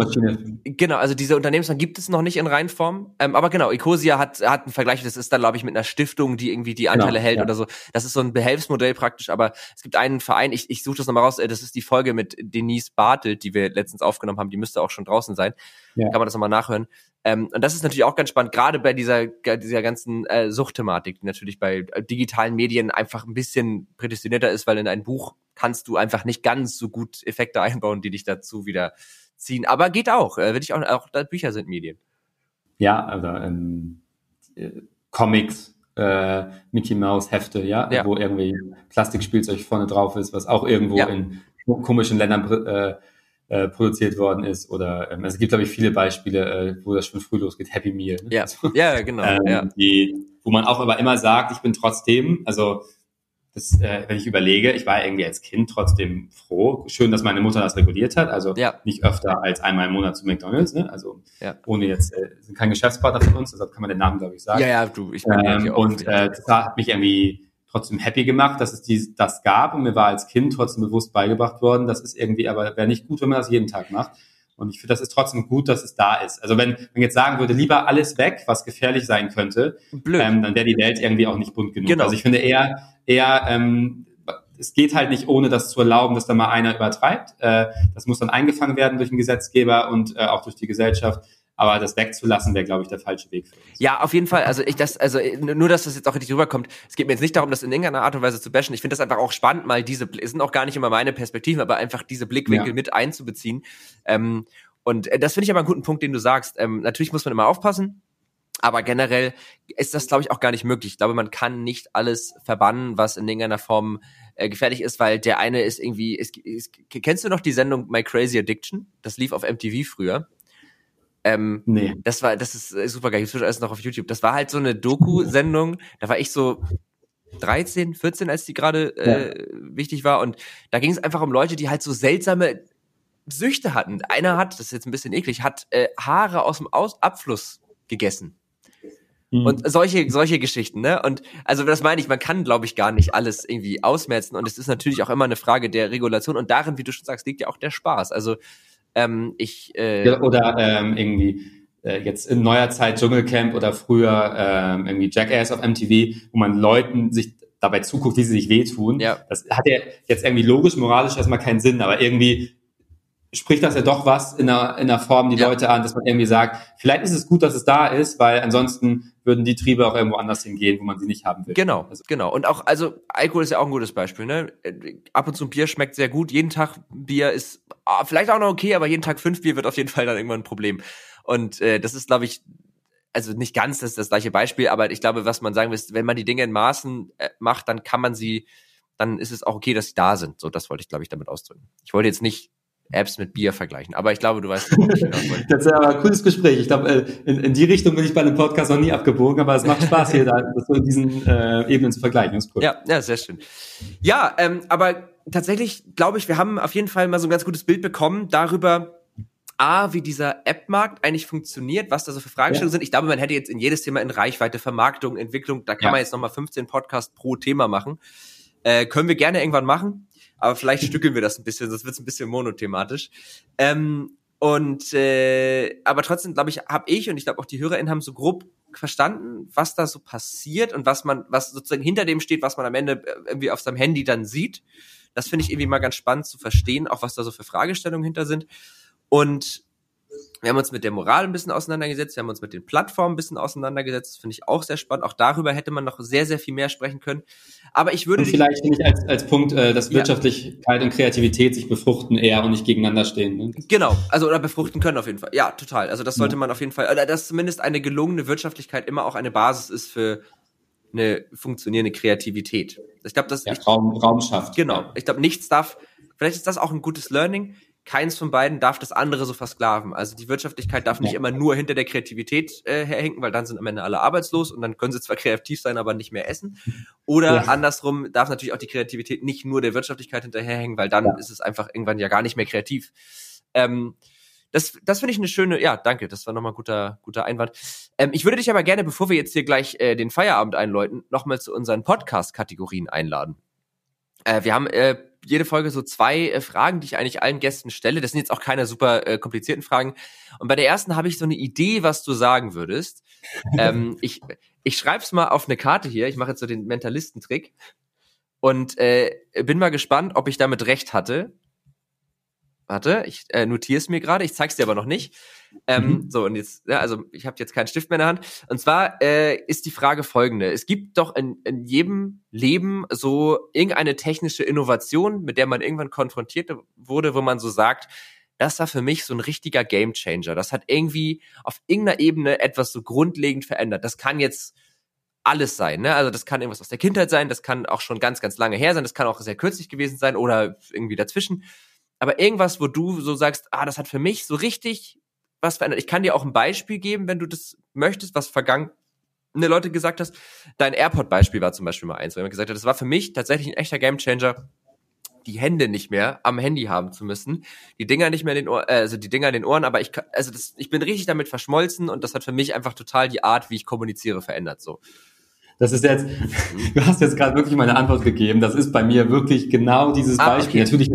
genau, also diese Unternehmensform gibt es noch nicht in Reinform, ähm, aber genau, Ecosia hat hat einen Vergleich. Das ist dann glaube ich mit einer Stiftung, die irgendwie die Anteile genau, hält ja. oder so. Das ist so ein Behelfsmodell praktisch. Aber es gibt einen Verein. Ich, ich suche das nochmal raus. Äh, das ist die Folge mit Denise Bartelt, die wir letztens aufgenommen haben. Die müsste auch schon draußen sein. Ja. Kann man das nochmal nachhören. Ähm, und das ist natürlich auch ganz spannend, gerade bei dieser, dieser ganzen äh, Suchtthematik, die natürlich bei äh, digitalen Medien einfach ein bisschen prädestinierter ist, weil in ein Buch kannst du einfach nicht ganz so gut Effekte einbauen, die dich dazu wieder ziehen. Aber geht auch. Äh, will ich auch, auch Bücher sind Medien. Ja, also ähm, äh, Comics, äh, Mickey Mouse Hefte, ja, ja, wo irgendwie Plastikspielzeug vorne drauf ist, was auch irgendwo ja. in komischen Ländern äh, äh, produziert worden ist. Oder ähm, also es gibt, glaube ich, viele Beispiele, äh, wo das schon früh losgeht, Happy Meal. Ne? Ja, ja genau. ähm, ja. Die, wo man auch aber immer sagt, ich bin trotzdem, also das, äh, wenn ich überlege, ich war irgendwie als Kind trotzdem froh. Schön, dass meine Mutter das reguliert hat. Also ja. nicht öfter als einmal im Monat zu McDonalds. Ne? Also ja. ohne jetzt, äh, sind kein Geschäftspartner von uns, deshalb kann man den Namen, glaube ich, sagen. Ja, ja, du, ich ähm, Und äh, das hat mich irgendwie trotzdem happy gemacht, dass es die, das gab und mir war als Kind trotzdem bewusst beigebracht worden, das ist irgendwie, aber wäre nicht gut, wenn man das jeden Tag macht. Und ich finde, das ist trotzdem gut, dass es da ist. Also wenn man jetzt sagen würde, lieber alles weg, was gefährlich sein könnte, ähm, dann wäre die Welt irgendwie auch nicht bunt genug. Genau. Also ich finde eher, eher ähm, es geht halt nicht, ohne das zu erlauben, dass da mal einer übertreibt. Äh, das muss dann eingefangen werden durch den Gesetzgeber und äh, auch durch die Gesellschaft. Aber das wegzulassen wäre, glaube ich, der falsche Weg für uns. Ja, auf jeden Fall. Also ich das, also nur, dass das jetzt auch richtig rüberkommt. Es geht mir jetzt nicht darum, das in irgendeiner Art und Weise zu bashen. Ich finde das einfach auch spannend, mal diese, es sind auch gar nicht immer meine Perspektiven, aber einfach diese Blickwinkel ja. mit einzubeziehen. Ähm, und äh, das finde ich aber einen guten Punkt, den du sagst. Ähm, natürlich muss man immer aufpassen. Aber generell ist das, glaube ich, auch gar nicht möglich. Ich glaube, man kann nicht alles verbannen, was in irgendeiner Form äh, gefährlich ist, weil der eine ist irgendwie. Ist, ist, kennst du noch die Sendung My Crazy Addiction? Das lief auf MTV früher. Ähm, nee. Das war, das ist äh, super geil. Ich alles noch auf YouTube. Das war halt so eine Doku-Sendung. Da war ich so 13, 14, als die gerade äh, ja. wichtig war. Und da ging es einfach um Leute, die halt so seltsame Süchte hatten. Einer hat, das ist jetzt ein bisschen eklig, hat äh, Haare aus dem aus Abfluss gegessen. Mhm. Und solche, solche Geschichten, ne? Und also das meine ich, man kann, glaube ich, gar nicht alles irgendwie ausmerzen. Und es ist natürlich auch immer eine Frage der Regulation. Und darin, wie du schon sagst, liegt ja auch der Spaß. Also ähm, ich äh, ja, oder ähm, irgendwie äh, jetzt in neuer Zeit Dschungelcamp oder früher ähm, irgendwie Jackass auf MTV, wo man Leuten sich dabei zuguckt, wie sie sich wehtun. Ja. Das hat ja jetzt irgendwie logisch, moralisch erstmal keinen Sinn, aber irgendwie spricht das ja doch was in einer, in einer Form die ja. Leute an, dass man irgendwie sagt, vielleicht ist es gut, dass es da ist, weil ansonsten würden die Triebe auch irgendwo anders hingehen, wo man sie nicht haben will. Genau, also. genau. Und auch, also Alkohol ist ja auch ein gutes Beispiel. Ne? Ab und zu ein Bier schmeckt sehr gut. Jeden Tag Bier ist ah, vielleicht auch noch okay, aber jeden Tag fünf Bier wird auf jeden Fall dann irgendwann ein Problem. Und äh, das ist, glaube ich, also nicht ganz das, das gleiche Beispiel, aber ich glaube, was man sagen will, ist, wenn man die Dinge in Maßen äh, macht, dann kann man sie, dann ist es auch okay, dass sie da sind. So, das wollte ich, glaube ich, damit ausdrücken. Ich wollte jetzt nicht Apps mit Bier vergleichen. Aber ich glaube, du weißt, Das ist aber ein cooles Gespräch. Ich glaube, äh, in, in, die Richtung bin ich bei einem Podcast noch nie abgebogen, aber es macht Spaß, hier da, das so in diesen äh, Ebenen zu vergleichen. Das ist cool. Ja, ja, sehr schön. Ja, ähm, aber tatsächlich glaube ich, wir haben auf jeden Fall mal so ein ganz gutes Bild bekommen darüber, A, wie dieser App-Markt eigentlich funktioniert, was da so für Fragestellungen ja. sind. Ich glaube, man hätte jetzt in jedes Thema in Reichweite, Vermarktung, Entwicklung, da kann ja. man jetzt nochmal 15 Podcasts pro Thema machen. Äh, können wir gerne irgendwann machen aber vielleicht stückeln wir das ein bisschen, sonst wird es ein bisschen monothematisch. Ähm, und äh, aber trotzdem, glaube ich, habe ich und ich glaube auch die HörerInnen haben so grob verstanden, was da so passiert und was man, was sozusagen hinter dem steht, was man am Ende äh, irgendwie auf seinem Handy dann sieht. Das finde ich irgendwie mal ganz spannend zu verstehen, auch was da so für Fragestellungen hinter sind. Und wir haben uns mit der Moral ein bisschen auseinandergesetzt, wir haben uns mit den Plattformen ein bisschen auseinandergesetzt, finde ich auch sehr spannend. Auch darüber hätte man noch sehr, sehr viel mehr sprechen können. Aber ich würde. Und vielleicht finde ich als, als Punkt, äh, dass Wirtschaftlichkeit ja. und Kreativität sich befruchten eher und nicht gegeneinander stehen. Ne? Genau, also oder befruchten können auf jeden Fall. Ja, total. Also das sollte ja. man auf jeden Fall, oder dass zumindest eine gelungene Wirtschaftlichkeit immer auch eine Basis ist für eine funktionierende Kreativität. Ich glaube, dass ja, ich, Raum, Raum schafft. Genau. Ich glaube, nichts darf. Vielleicht ist das auch ein gutes Learning keins von beiden darf das andere so versklaven. Also die Wirtschaftlichkeit darf nicht immer nur hinter der Kreativität äh, herhinken, weil dann sind am Ende alle arbeitslos und dann können sie zwar kreativ sein, aber nicht mehr essen. Oder ja. andersrum darf natürlich auch die Kreativität nicht nur der Wirtschaftlichkeit hinterherhängen, weil dann ja. ist es einfach irgendwann ja gar nicht mehr kreativ. Ähm, das, das finde ich eine schöne, ja, danke, das war nochmal ein guter, guter Einwand. Ähm, ich würde dich aber gerne, bevor wir jetzt hier gleich äh, den Feierabend einläuten, nochmal zu unseren Podcast-Kategorien einladen. Äh, wir haben äh, jede Folge so zwei äh, Fragen, die ich eigentlich allen Gästen stelle. Das sind jetzt auch keine super äh, komplizierten Fragen. Und bei der ersten habe ich so eine Idee, was du sagen würdest. ähm, ich ich schreibe es mal auf eine Karte hier. Ich mache jetzt so den Mentalistentrick und äh, bin mal gespannt, ob ich damit recht hatte. Warte, ich äh, notiere es mir gerade, ich zeig's dir aber noch nicht. Ähm, mhm. So, und jetzt, ja, also ich habe jetzt keinen Stift mehr in der Hand. Und zwar äh, ist die Frage folgende. Es gibt doch in, in jedem Leben so irgendeine technische Innovation, mit der man irgendwann konfrontiert wurde, wo man so sagt, das war für mich so ein richtiger Gamechanger. Das hat irgendwie auf irgendeiner Ebene etwas so grundlegend verändert. Das kann jetzt alles sein, ne? Also das kann irgendwas aus der Kindheit sein, das kann auch schon ganz, ganz lange her sein, das kann auch sehr kürzlich gewesen sein oder irgendwie dazwischen aber irgendwas, wo du so sagst, ah, das hat für mich so richtig was verändert. Ich kann dir auch ein Beispiel geben, wenn du das möchtest, was vergangene Leute gesagt hast. Dein AirPod-Beispiel war zum Beispiel mal eins, wo jemand gesagt hat, das war für mich tatsächlich ein echter Gamechanger, die Hände nicht mehr am Handy haben zu müssen, die Dinger nicht mehr in den Ohren, äh, also die Dinger in den Ohren, aber ich also das, ich bin richtig damit verschmolzen und das hat für mich einfach total die Art, wie ich kommuniziere, verändert so. Das ist jetzt, du hast jetzt gerade wirklich meine Antwort gegeben. Das ist bei mir wirklich genau dieses ah, Beispiel. Okay. Natürlich,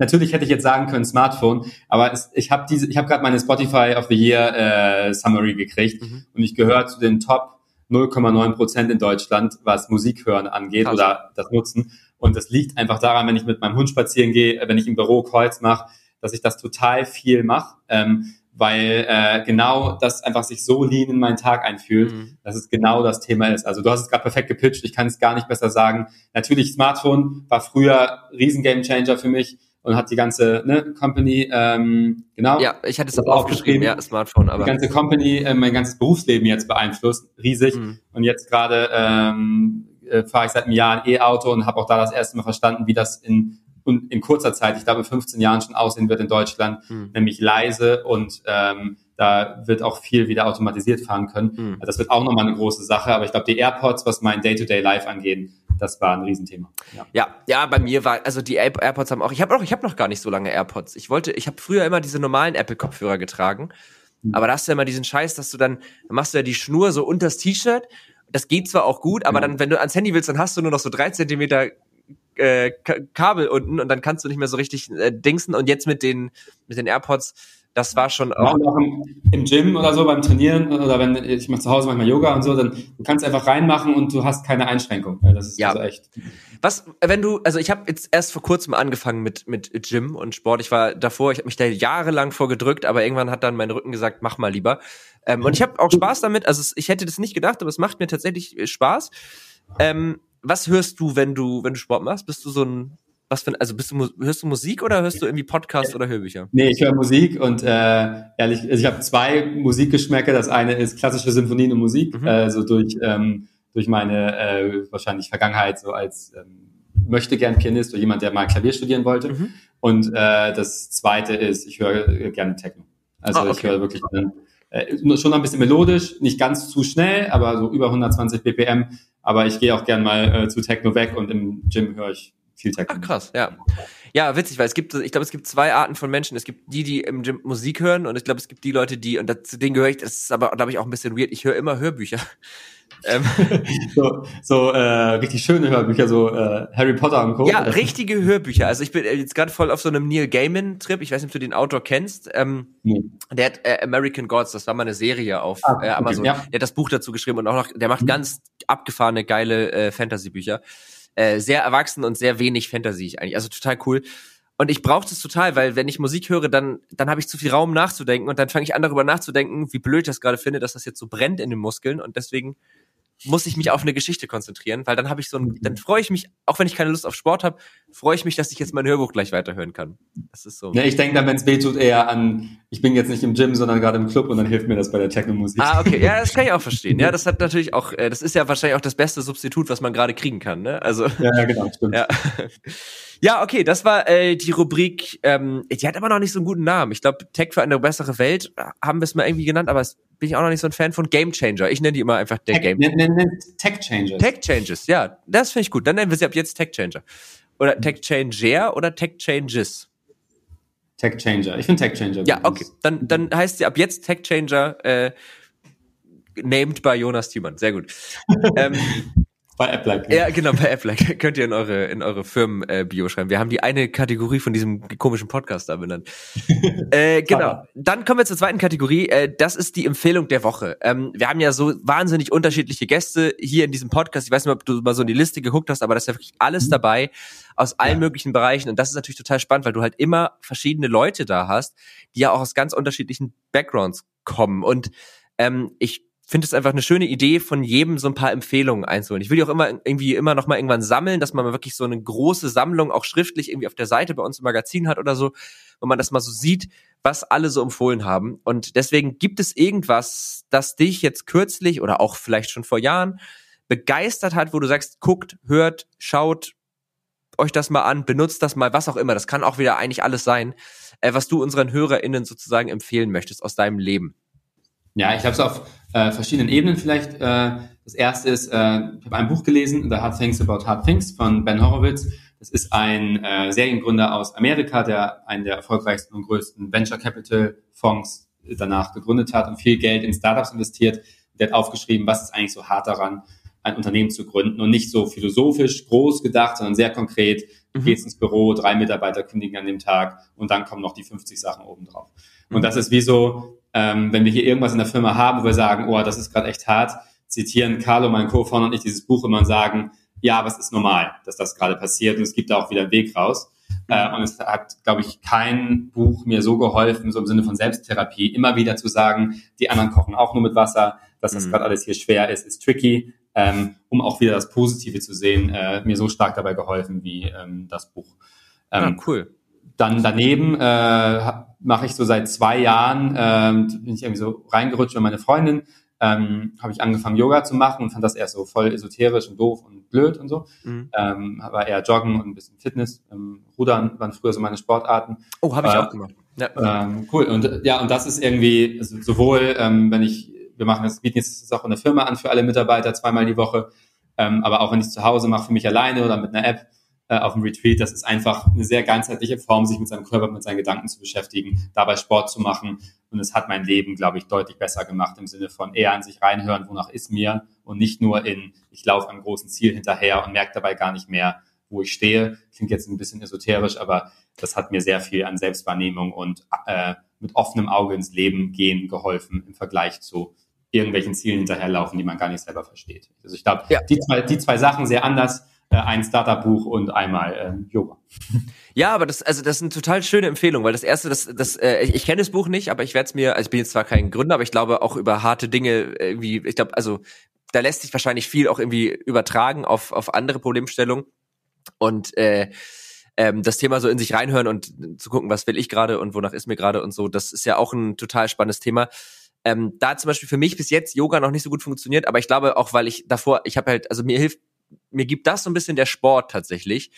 natürlich hätte ich jetzt sagen können Smartphone, aber es, ich habe diese, ich habe gerade meine Spotify of the Year äh, Summary gekriegt mhm. und ich gehöre zu den Top 0,9 Prozent in Deutschland, was Musik hören angeht Krass. oder das Nutzen. Und das liegt einfach daran, wenn ich mit meinem Hund spazieren gehe, wenn ich im Büro Calls mache, dass ich das total viel mache. Ähm, weil äh, genau das einfach sich so lean in meinen Tag einfühlt, mhm. dass es genau das Thema ist. Also du hast es gerade perfekt gepitcht, ich kann es gar nicht besser sagen. Natürlich, Smartphone war früher riesen Gamechanger für mich und hat die ganze ne, Company, ähm, genau. Ja, ich hatte es auch aufgeschrieben, ja, Smartphone, aber. Die ganze Company, äh, mein ganzes Berufsleben jetzt beeinflusst, riesig. Mhm. Und jetzt gerade ähm, äh, fahre ich seit einem Jahr ein E-Auto und habe auch da das erste Mal verstanden, wie das in und in kurzer Zeit, ich glaube in 15 Jahren schon aussehen wird in Deutschland, mhm. nämlich leise und ähm, da wird auch viel wieder automatisiert fahren können. Mhm. Das wird auch nochmal eine große Sache, aber ich glaube, die AirPods, was mein Day-to-Day-Life angeht, das war ein Riesenthema. Ja. ja, ja, bei mir war, also die AirPods haben auch, ich habe auch, ich habe noch gar nicht so lange AirPods. Ich wollte, ich habe früher immer diese normalen Apple-Kopfhörer getragen, mhm. aber da hast du ja immer diesen Scheiß, dass du dann, dann machst du ja die Schnur so unter das T-Shirt das geht zwar auch gut, aber dann, wenn du ans Handy willst, dann hast du nur noch so drei Zentimeter äh, Kabel unten und dann kannst du nicht mehr so richtig äh, dingsen. Und jetzt mit den, mit den AirPods Das war schon auch. auch im, im, Gym oder so beim Trainieren oder wenn ich mache zu Hause manchmal Yoga und so, dann du kannst einfach reinmachen und du hast keine Einschränkung. Das ist ja. also echt. Was, wenn du, also ich habe jetzt erst vor kurzem angefangen mit mit Gym und Sport. Ich war davor, ich habe mich da jahrelang vorgedrückt, aber irgendwann hat dann mein Rücken gesagt, mach mal lieber. Ähm, und ich habe auch Spaß damit. Also ich hätte das nicht gedacht, aber es macht mir tatsächlich äh, Spaß. Ähm, was hörst du, wenn du wenn du Sport machst? Bist du so ein was für also bist du hörst du Musik oder hörst du irgendwie Podcasts oder Hörbücher? Nee, ich höre Musik und äh, ehrlich, also ich habe zwei Musikgeschmäcke. Das eine ist klassische Sinfonien und Musik, mhm. äh, so durch ähm, durch meine äh, wahrscheinlich Vergangenheit so als ähm, möchte gern Pianist oder jemand, der mal Klavier studieren wollte. Mhm. Und äh, das zweite ist, ich höre äh, gerne Techno. Also ah, okay. ich höre wirklich äh, schon ein bisschen melodisch, nicht ganz zu schnell, aber so über 120 BPM. Aber ich gehe auch gern mal äh, zu Techno weg und im Gym höre ich viel Techno. Ach krass, ja. Ja, witzig, weil es gibt, ich glaube, es gibt zwei Arten von Menschen. Es gibt die, die im Gym Musik hören und ich glaube, es gibt die Leute, die, und zu denen gehöre ich, das ist aber, glaube ich, auch ein bisschen weird, ich höre immer Hörbücher. Ähm. so so äh, richtig schöne Hörbücher, so äh, Harry Potter und Co. Ja, richtige Hörbücher. Also ich bin jetzt gerade voll auf so einem Neil Gaiman-Trip. Ich weiß nicht, ob du den Autor kennst. Ähm, nee. Der hat äh, American Gods, das war mal eine Serie auf ah, äh, Amazon. Ja. Der hat das Buch dazu geschrieben und auch noch, der macht mhm. ganz abgefahrene, geile äh, Fantasy-Bücher äh, sehr erwachsen und sehr wenig Fantasy eigentlich. Also total cool. Und ich brauche das total, weil wenn ich Musik höre, dann, dann habe ich zu viel Raum nachzudenken und dann fange ich an darüber nachzudenken, wie blöd ich das gerade finde, dass das jetzt so brennt in den Muskeln und deswegen muss ich mich auf eine Geschichte konzentrieren, weil dann habe ich so ein, dann freue ich mich, auch wenn ich keine Lust auf Sport habe, freue ich mich, dass ich jetzt mein Hörbuch gleich weiterhören kann. Das ist so. Ja, ich denke dann, wenn es weh tut, eher an, ich bin jetzt nicht im Gym, sondern gerade im Club und dann hilft mir das bei der Techno-Musik. Ah, okay, ja, das kann ich auch verstehen. Ja, das hat natürlich auch, äh, das ist ja wahrscheinlich auch das beste Substitut, was man gerade kriegen kann, ne? Also. Ja, ja genau, stimmt. Ja. Ja, okay, das war äh, die Rubrik. Ähm, die hat aber noch nicht so einen guten Namen. Ich glaube, Tech für eine bessere Welt äh, haben wir es mal irgendwie genannt, aber es bin ich auch noch nicht so ein Fan von Game Changer. Ich nenne die immer einfach der Tech, Game. Changer. Tech Changes. Tech Changes, ja, das finde ich gut. Dann nennen wir sie ab jetzt Tech Changer. Oder Tech Changer oder Tech Changes. Tech Changer. Ich finde Tech Changer. Ja, okay. Dann, dann heißt sie ab jetzt Tech Changer, äh, named by Jonas Thiemann. Sehr gut. ähm, bei Apple. Ja, genau, bei Apple. Könnt ihr in eure, in eure Firmen-Bio äh, schreiben. Wir haben die eine Kategorie von diesem komischen Podcast da benannt. äh, genau. Dann kommen wir zur zweiten Kategorie. Äh, das ist die Empfehlung der Woche. Ähm, wir haben ja so wahnsinnig unterschiedliche Gäste hier in diesem Podcast. Ich weiß nicht, ob du mal so in die Liste geguckt hast, aber da ist ja wirklich alles mhm. dabei aus allen ja. möglichen Bereichen. Und das ist natürlich total spannend, weil du halt immer verschiedene Leute da hast, die ja auch aus ganz unterschiedlichen Backgrounds kommen. Und ähm, ich finde es einfach eine schöne Idee, von jedem so ein paar Empfehlungen einzuholen. Ich will die auch immer irgendwie immer noch mal irgendwann sammeln, dass man wirklich so eine große Sammlung auch schriftlich irgendwie auf der Seite bei uns im Magazin hat oder so, wo man das mal so sieht, was alle so empfohlen haben. Und deswegen gibt es irgendwas, das dich jetzt kürzlich oder auch vielleicht schon vor Jahren begeistert hat, wo du sagst, guckt, hört, schaut euch das mal an, benutzt das mal, was auch immer. Das kann auch wieder eigentlich alles sein, äh, was du unseren HörerInnen sozusagen empfehlen möchtest aus deinem Leben. Ja, ich habe es auf äh, verschiedenen Ebenen vielleicht. Äh, das erste ist, äh, ich habe ein Buch gelesen, The Hard Things About Hard Things von Ben Horowitz. Das ist ein äh, Seriengründer aus Amerika, der einen der erfolgreichsten und größten Venture Capital Fonds danach gegründet hat und viel Geld in Startups investiert. Der hat aufgeschrieben, was ist eigentlich so hart daran, ein Unternehmen zu gründen und nicht so philosophisch groß gedacht, sondern sehr konkret. Mhm. gehst ins Büro, drei Mitarbeiter kündigen an dem Tag und dann kommen noch die 50 Sachen obendrauf. Mhm. Und das ist wie so ähm, wenn wir hier irgendwas in der Firma haben, wo wir sagen, oh, das ist gerade echt hart, zitieren Carlo, mein Co-Founder und ich dieses Buch immer und sagen, ja, aber es ist normal, dass das gerade passiert und es gibt da auch wieder einen Weg raus. Mhm. Äh, und es hat, glaube ich, kein Buch mir so geholfen, so im Sinne von Selbsttherapie, immer wieder zu sagen, die anderen kochen auch nur mit Wasser, dass das mhm. gerade alles hier schwer ist, ist tricky, ähm, um auch wieder das Positive zu sehen, äh, mir so stark dabei geholfen wie ähm, das Buch. Ähm, ja, cool. Dann daneben äh, mache ich so seit zwei Jahren, äh, bin ich irgendwie so reingerutscht bei meine Freundin, ähm, habe ich angefangen Yoga zu machen und fand das erst so voll esoterisch und doof und blöd und so. Mhm. Ähm, war eher Joggen und ein bisschen Fitness. Ähm, Rudern waren früher so meine Sportarten. Oh, habe ich äh, auch gemacht. Ja. Ähm, cool. Und ja, und das ist irgendwie also sowohl, ähm, wenn ich, wir machen das, bieten jetzt auch in der Firma an für alle Mitarbeiter zweimal die Woche, ähm, aber auch wenn ich es zu Hause mache für mich alleine oder mit einer App, äh, auf dem Retreat. Das ist einfach eine sehr ganzheitliche Form, sich mit seinem Körper, mit seinen Gedanken zu beschäftigen, dabei Sport zu machen. Und es hat mein Leben, glaube ich, deutlich besser gemacht im Sinne von eher an sich reinhören, wonach ist mir und nicht nur in, ich laufe einem großen Ziel hinterher und merke dabei gar nicht mehr, wo ich stehe. Klingt jetzt ein bisschen esoterisch, aber das hat mir sehr viel an Selbstwahrnehmung und äh, mit offenem Auge ins Leben gehen geholfen im Vergleich zu irgendwelchen Zielen hinterherlaufen, die man gar nicht selber versteht. Also ich glaube, ja. die, zwei, die zwei Sachen sehr anders, ein Startup-Buch und einmal äh, Yoga. Ja, aber das, also das ist eine total schöne Empfehlung, weil das erste, das, das, äh, ich, ich kenne das Buch nicht, aber ich werde es mir, also ich bin jetzt zwar kein Gründer, aber ich glaube auch über harte Dinge irgendwie, ich glaube, also da lässt sich wahrscheinlich viel auch irgendwie übertragen auf, auf andere Problemstellungen. Und äh, ähm, das Thema so in sich reinhören und zu gucken, was will ich gerade und wonach ist mir gerade und so, das ist ja auch ein total spannendes Thema. Ähm, da zum Beispiel für mich bis jetzt Yoga noch nicht so gut funktioniert, aber ich glaube auch, weil ich davor, ich habe halt, also mir hilft, mir gibt das so ein bisschen der Sport tatsächlich.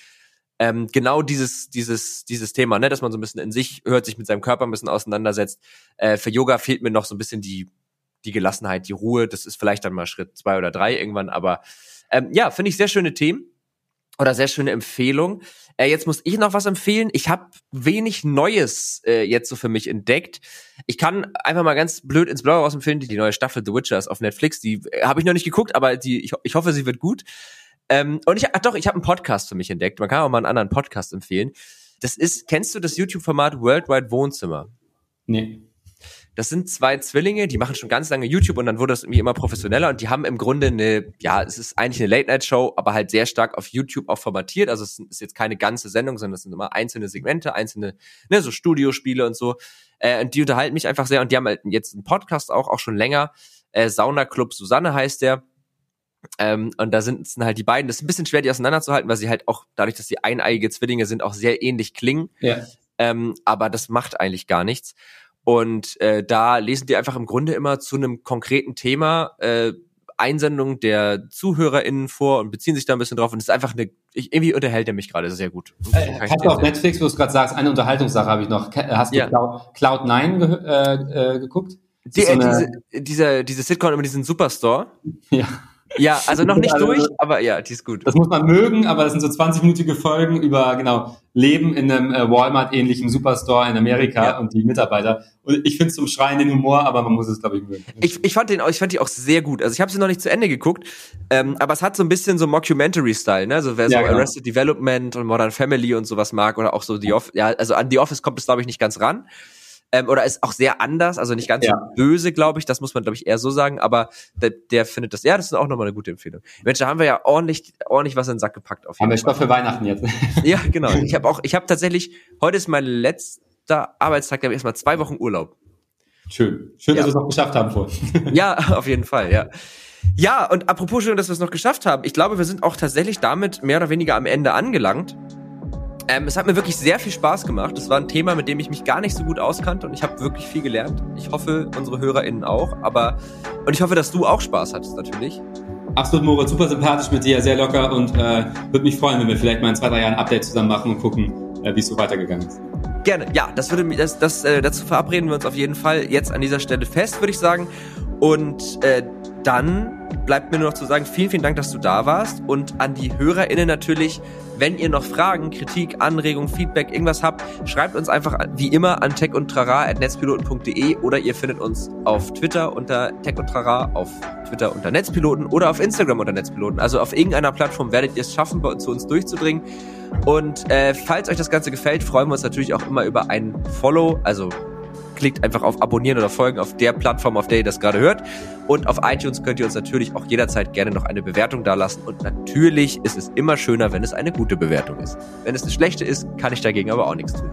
Ähm, genau dieses, dieses, dieses Thema, ne, dass man so ein bisschen in sich hört, sich mit seinem Körper ein bisschen auseinandersetzt. Äh, für Yoga fehlt mir noch so ein bisschen die, die Gelassenheit, die Ruhe. Das ist vielleicht dann mal Schritt zwei oder drei irgendwann, aber ähm, ja, finde ich sehr schöne Themen oder sehr schöne Empfehlung. Äh, jetzt muss ich noch was empfehlen. Ich habe wenig Neues äh, jetzt so für mich entdeckt. Ich kann einfach mal ganz blöd ins Blaue raus empfehlen, die, die neue Staffel The Witcher ist auf Netflix. Die äh, habe ich noch nicht geguckt, aber die, ich, ich hoffe, sie wird gut. Ähm, und ich, ach doch, ich habe einen Podcast für mich entdeckt. Man kann auch mal einen anderen Podcast empfehlen. Das ist, kennst du das YouTube-Format Worldwide Wohnzimmer? Nee. Das sind zwei Zwillinge, die machen schon ganz lange YouTube und dann wurde das irgendwie immer professioneller und die haben im Grunde eine, ja, es ist eigentlich eine Late-Night-Show, aber halt sehr stark auf YouTube auch formatiert. Also es ist jetzt keine ganze Sendung, sondern es sind immer einzelne Segmente, einzelne, ne, so Studiospiele und so. Äh, und die unterhalten mich einfach sehr und die haben halt jetzt einen Podcast auch, auch schon länger. Äh, Sauna Club Susanne heißt der. Ähm, und da sind halt die beiden, das ist ein bisschen schwer, die auseinanderzuhalten, weil sie halt auch, dadurch, dass sie eineige Zwillinge sind, auch sehr ähnlich klingen. Ja. Ähm, aber das macht eigentlich gar nichts. Und äh, da lesen die einfach im Grunde immer zu einem konkreten Thema äh, Einsendung der ZuhörerInnen vor und beziehen sich da ein bisschen drauf. Und es ist einfach eine, ich, irgendwie unterhält er mich gerade sehr gut. Äh, hast du auf Netflix, wo du es gerade sagst, eine Unterhaltungssache habe ich noch. Hast du ja. Cloud, Cloud 9 ge äh, äh, geguckt? Die, so diese, diese, diese Sitcom über diesen Superstore. Ja. Ja, also noch nicht also, durch, aber ja, die ist gut. Das muss man mögen, aber das sind so 20-minütige Folgen über, genau, Leben in einem äh, Walmart-ähnlichen Superstore in Amerika ja. und die Mitarbeiter. Und ich finde es zum Schreien den Humor, aber man muss es, glaube ich, mögen. Ich, ich, fand den, ich fand die auch sehr gut. Also ich habe sie noch nicht zu Ende geguckt, ähm, aber es hat so ein bisschen so Mockumentary-Style, ne? Also wer ja, so genau. Arrested Development und Modern Family und sowas mag oder auch so The Office, ja, also an The Office kommt es, glaube ich, nicht ganz ran ähm, oder ist auch sehr anders, also nicht ganz ja. so böse, glaube ich. Das muss man, glaube ich, eher so sagen. Aber der, der findet das, ja, das ist auch nochmal eine gute Empfehlung. Mensch, da haben wir ja ordentlich, ordentlich was in den Sack gepackt. Auf jeden haben wir Stoff für Weihnachten jetzt. ja, genau. Ich habe auch, ich habe tatsächlich, heute ist mein letzter Arbeitstag, da habe ich erstmal zwei Wochen Urlaub. Schön. Schön, ja. dass wir es noch geschafft haben vorhin. ja, auf jeden Fall, ja. Ja, und apropos schön, dass wir es noch geschafft haben. Ich glaube, wir sind auch tatsächlich damit mehr oder weniger am Ende angelangt. Ähm, es hat mir wirklich sehr viel Spaß gemacht. Es war ein Thema, mit dem ich mich gar nicht so gut auskannte und ich habe wirklich viel gelernt. Ich hoffe, unsere HörerInnen auch. Aber und ich hoffe, dass du auch Spaß hattest natürlich. Absolut, Moritz, super sympathisch mit dir, sehr locker und äh, würde mich freuen, wenn wir vielleicht mal in zwei, drei Jahren ein Update zusammen machen und gucken, äh, wie es so weitergegangen ist. Gerne, ja, das würde mich, das, das, äh, dazu verabreden wir uns auf jeden Fall jetzt an dieser Stelle fest, würde ich sagen. Und äh, dann bleibt mir nur noch zu sagen, vielen, vielen Dank, dass du da warst. Und an die HörerInnen natürlich, wenn ihr noch Fragen, Kritik, Anregungen, Feedback, irgendwas habt, schreibt uns einfach wie immer an techundtrara.netzpiloten.de oder ihr findet uns auf Twitter unter Tech und Trara, auf Twitter unter Netzpiloten oder auf Instagram unter Netzpiloten. Also auf irgendeiner Plattform werdet ihr es schaffen, zu uns durchzudringen. Und äh, falls euch das Ganze gefällt, freuen wir uns natürlich auch immer über ein Follow, also klickt einfach auf Abonnieren oder Folgen auf der Plattform, auf der ihr das gerade hört. Und auf iTunes könnt ihr uns natürlich auch jederzeit gerne noch eine Bewertung dalassen. Und natürlich ist es immer schöner, wenn es eine gute Bewertung ist. Wenn es eine schlechte ist, kann ich dagegen aber auch nichts tun.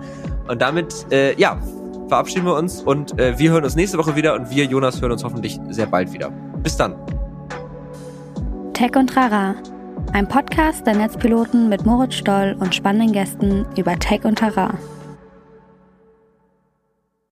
Und damit, äh, ja, verabschieden wir uns und äh, wir hören uns nächste Woche wieder und wir, Jonas, hören uns hoffentlich sehr bald wieder. Bis dann. Tech und Trara. Ein Podcast der Netzpiloten mit Moritz Stoll und spannenden Gästen über Tech und Trara.